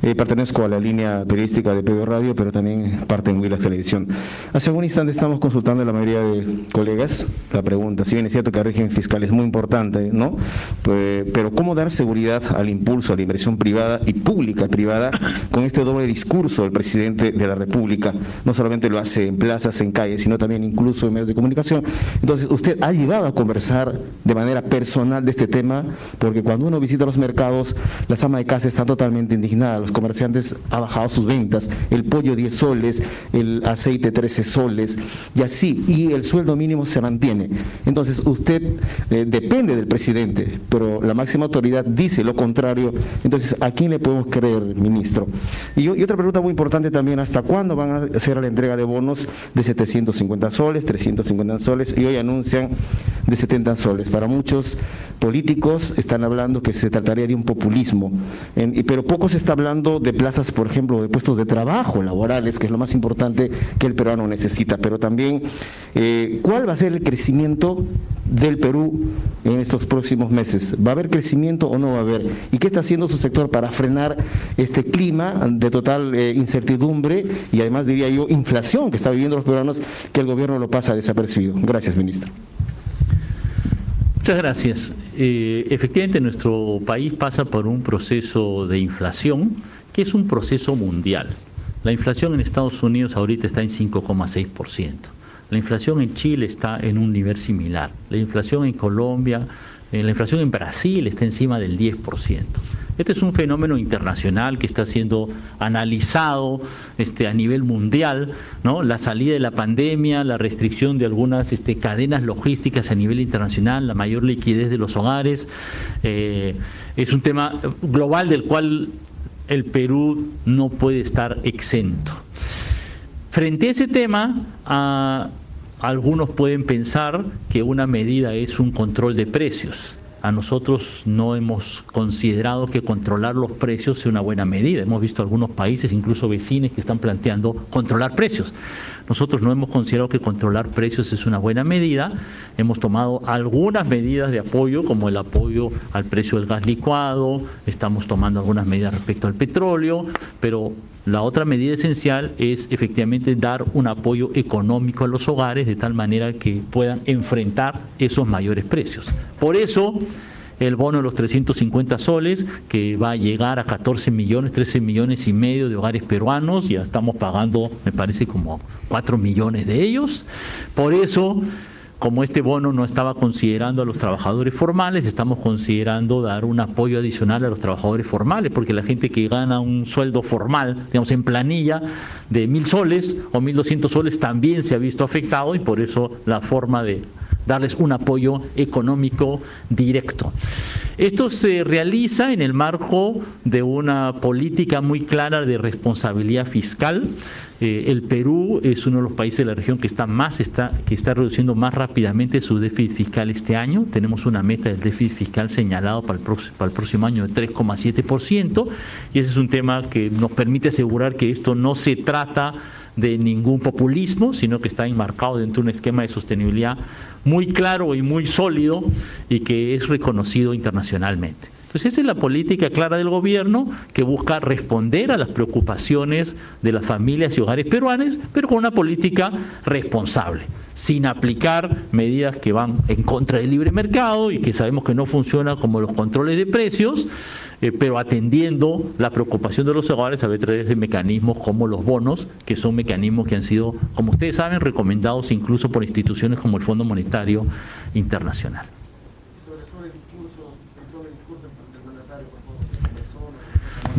Eh, pertenezco a la línea periodística de PBO Radio, pero también parte en Willax Televisión. Hace algún instante estamos consultando a la mayoría de colegas la pregunta, si bien es cierto que el régimen fiscal es muy importante, ¿no? Pues, pero ¿cómo dar seguridad al impulso a la inversión privada y pública privada con este doble discurso del presidente de la República? No solamente lo hace en plazas, en calles, sino también incluso en medios de comunicación. Entonces, usted ha a conversar de manera personal de este tema, porque cuando uno visita los mercados, la ama de casa está totalmente indignada, los comerciantes han bajado sus ventas, el pollo 10 soles, el aceite 13 soles, y así, y el sueldo mínimo se mantiene. Entonces, usted eh, depende del presidente, pero la máxima autoridad dice lo contrario, entonces, ¿a quién le podemos creer, ministro? Y, y otra pregunta muy importante también, ¿hasta cuándo van a hacer la entrega de bonos de 750 soles, 350 soles, y hoy anuncian de 70 soles. Para muchos políticos están hablando que se trataría de un populismo, pero poco se está hablando de plazas, por ejemplo, de puestos de trabajo laborales, que es lo más importante que el peruano necesita, pero también eh, cuál va a ser el crecimiento del Perú en estos próximos meses. ¿Va a haber crecimiento o no va a haber? ¿Y qué está haciendo su sector para frenar este clima de total eh, incertidumbre y además diría yo inflación que está viviendo los peruanos que el gobierno lo pasa desapercibido? Gracias, ministro. Muchas gracias. Eh, efectivamente, nuestro país pasa por un proceso de inflación que es un proceso mundial. La inflación en Estados Unidos ahorita está en 5,6%. La inflación en Chile está en un nivel similar. La inflación en Colombia, eh, la inflación en Brasil está encima del 10%. Este es un fenómeno internacional que está siendo analizado este, a nivel mundial, ¿no? La salida de la pandemia, la restricción de algunas este, cadenas logísticas a nivel internacional, la mayor liquidez de los hogares, eh, es un tema global del cual el Perú no puede estar exento. Frente a ese tema, algunos pueden pensar que una medida es un control de precios a nosotros no hemos considerado que controlar los precios sea una buena medida. Hemos visto algunos países, incluso vecinos, que están planteando controlar precios. Nosotros no hemos considerado que controlar precios es una buena medida. Hemos tomado algunas medidas de apoyo, como el apoyo al precio del gas licuado, estamos tomando algunas medidas respecto al petróleo, pero la otra medida esencial es efectivamente dar un apoyo económico a los hogares de tal manera que puedan enfrentar esos mayores precios. Por eso, el bono de los 350 soles, que va a llegar a 14 millones, 13 millones y medio de hogares peruanos, ya estamos pagando, me parece, como 4 millones de ellos. Por eso como este bono no estaba considerando a los trabajadores formales, estamos considerando dar un apoyo adicional a los trabajadores formales, porque la gente que gana un sueldo formal, digamos en planilla, de mil soles o mil doscientos soles también se ha visto afectado y por eso la forma de darles un apoyo económico directo. Esto se realiza en el marco de una política muy clara de responsabilidad fiscal. Eh, el Perú es uno de los países de la región que está más está que está reduciendo más rápidamente su déficit fiscal este año. Tenemos una meta del déficit fiscal señalado para el, próximo, para el próximo año de 3,7% y ese es un tema que nos permite asegurar que esto no se trata de ningún populismo, sino que está enmarcado dentro de un esquema de sostenibilidad muy claro y muy sólido y que es reconocido internacionalmente. Entonces esa es la política clara del gobierno que busca responder a las preocupaciones de las familias y hogares peruanos, pero con una política responsable, sin aplicar medidas que van en contra del libre mercado y que sabemos que no funcionan como los controles de precios, eh, pero atendiendo la preocupación de los hogares a través de mecanismos como los bonos, que son mecanismos que han sido, como ustedes saben, recomendados incluso por instituciones como el Fondo Monetario Internacional.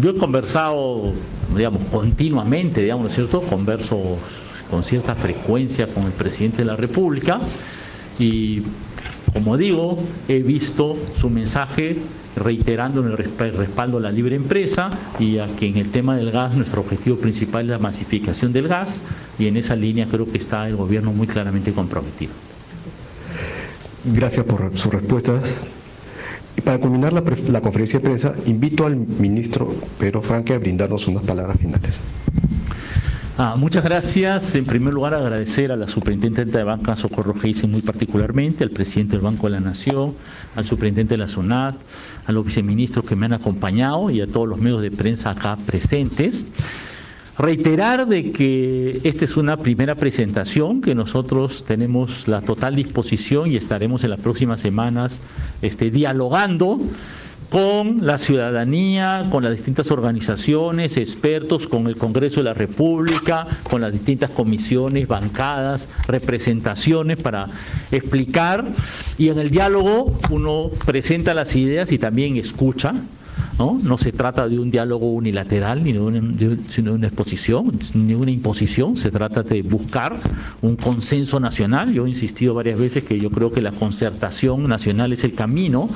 Yo he conversado, digamos, continuamente, digamos, ¿no es cierto? Converso con cierta frecuencia con el presidente de la República y, como digo, he visto su mensaje reiterando el respaldo a la libre empresa y a que en el tema del gas nuestro objetivo principal es la masificación del gas y en esa línea creo que está el gobierno muy claramente comprometido. Gracias por sus respuestas. Y para culminar la, la, conferencia de prensa, invito al ministro Pedro Franque a brindarnos unas palabras finales. Ah, muchas gracias. En primer lugar, agradecer a la superintendente de banca, Socorro Geisen, muy particularmente, al presidente del Banco de la Nación, al superintendente de la SUNAT, a los viceministros que me han acompañado y a todos los medios de prensa acá presentes. Reiterar de que esta es una primera presentación, que nosotros tenemos la total disposición y estaremos en las próximas semanas este, dialogando con la ciudadanía, con las distintas organizaciones, expertos, con el Congreso de la República, con las distintas comisiones, bancadas, representaciones para explicar y en el diálogo uno presenta las ideas y también escucha. ¿No? no se trata de un diálogo unilateral, ni de una, sino de una exposición, ni una imposición, se trata de buscar un consenso nacional. Yo he insistido varias veces que yo creo que la concertación nacional es el camino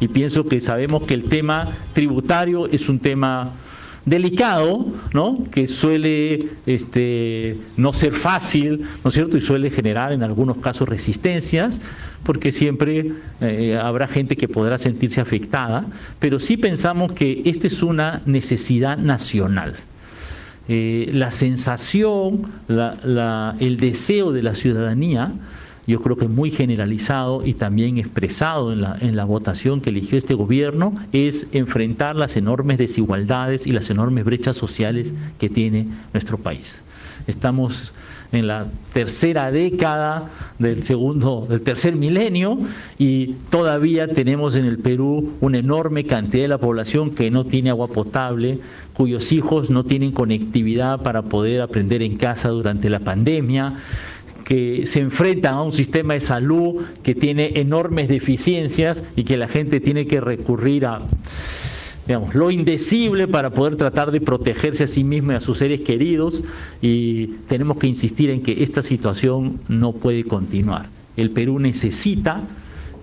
y pienso que sabemos que el tema tributario es un tema delicado, ¿no? que suele este, no ser fácil, ¿no es cierto? Y suele generar en algunos casos resistencias, porque siempre eh, habrá gente que podrá sentirse afectada, pero sí pensamos que esta es una necesidad nacional. Eh, la sensación, el deseo de la ciudadanía yo creo que muy generalizado y también expresado en la, en la votación que eligió este gobierno, es enfrentar las enormes desigualdades y las enormes brechas sociales que tiene nuestro país. Estamos en la tercera década del segundo, del tercer milenio y todavía tenemos en el Perú una enorme cantidad de la población que no tiene agua potable, cuyos hijos no tienen conectividad para poder aprender en casa durante la pandemia que se enfrentan a un sistema de salud que tiene enormes deficiencias y que la gente tiene que recurrir a digamos, lo indecible para poder tratar de protegerse a sí mismo y a sus seres queridos y tenemos que insistir en que esta situación no puede continuar. El Perú necesita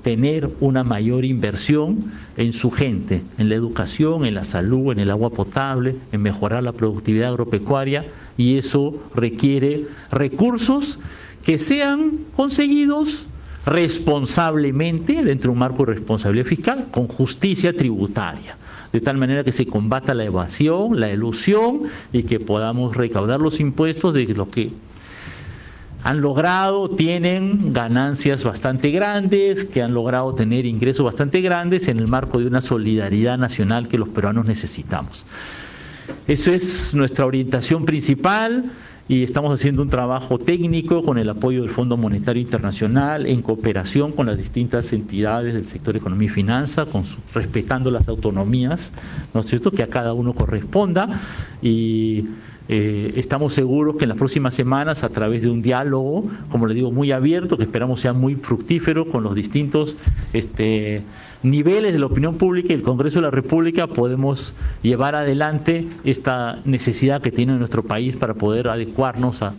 tener una mayor inversión en su gente, en la educación, en la salud, en el agua potable, en mejorar la productividad agropecuaria y eso requiere recursos que sean conseguidos responsablemente dentro de un marco de responsabilidad fiscal con justicia tributaria, de tal manera que se combata la evasión, la ilusión y que podamos recaudar los impuestos de los que han logrado, tienen ganancias bastante grandes, que han logrado tener ingresos bastante grandes en el marco de una solidaridad nacional que los peruanos necesitamos. Eso es nuestra orientación principal y estamos haciendo un trabajo técnico con el apoyo del Fondo Monetario Internacional en cooperación con las distintas entidades del sector economía y finanza, respetando las autonomías, ¿no es cierto?, que a cada uno corresponda y eh, estamos seguros que en las próximas semanas, a través de un diálogo, como le digo, muy abierto, que esperamos sea muy fructífero con los distintos este, niveles de la opinión pública y el Congreso de la República podemos llevar adelante esta necesidad que tiene nuestro país para poder adecuarnos a,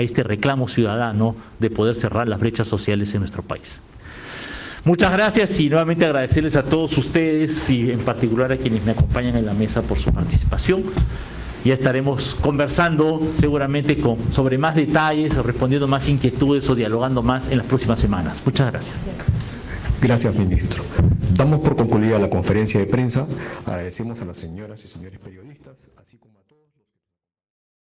este reclamo ciudadano de poder cerrar las brechas sociales en nuestro país. Muchas gracias y nuevamente agradecerles a todos ustedes y en particular a quienes me acompañan en la mesa por su participación. Ya estaremos conversando seguramente con, sobre más detalles, respondiendo más inquietudes o dialogando más en las próximas semanas. Muchas gracias. Gracias, ministro. Damos por concluida la conferencia de prensa. Agradecemos a las señoras y señores periodistas.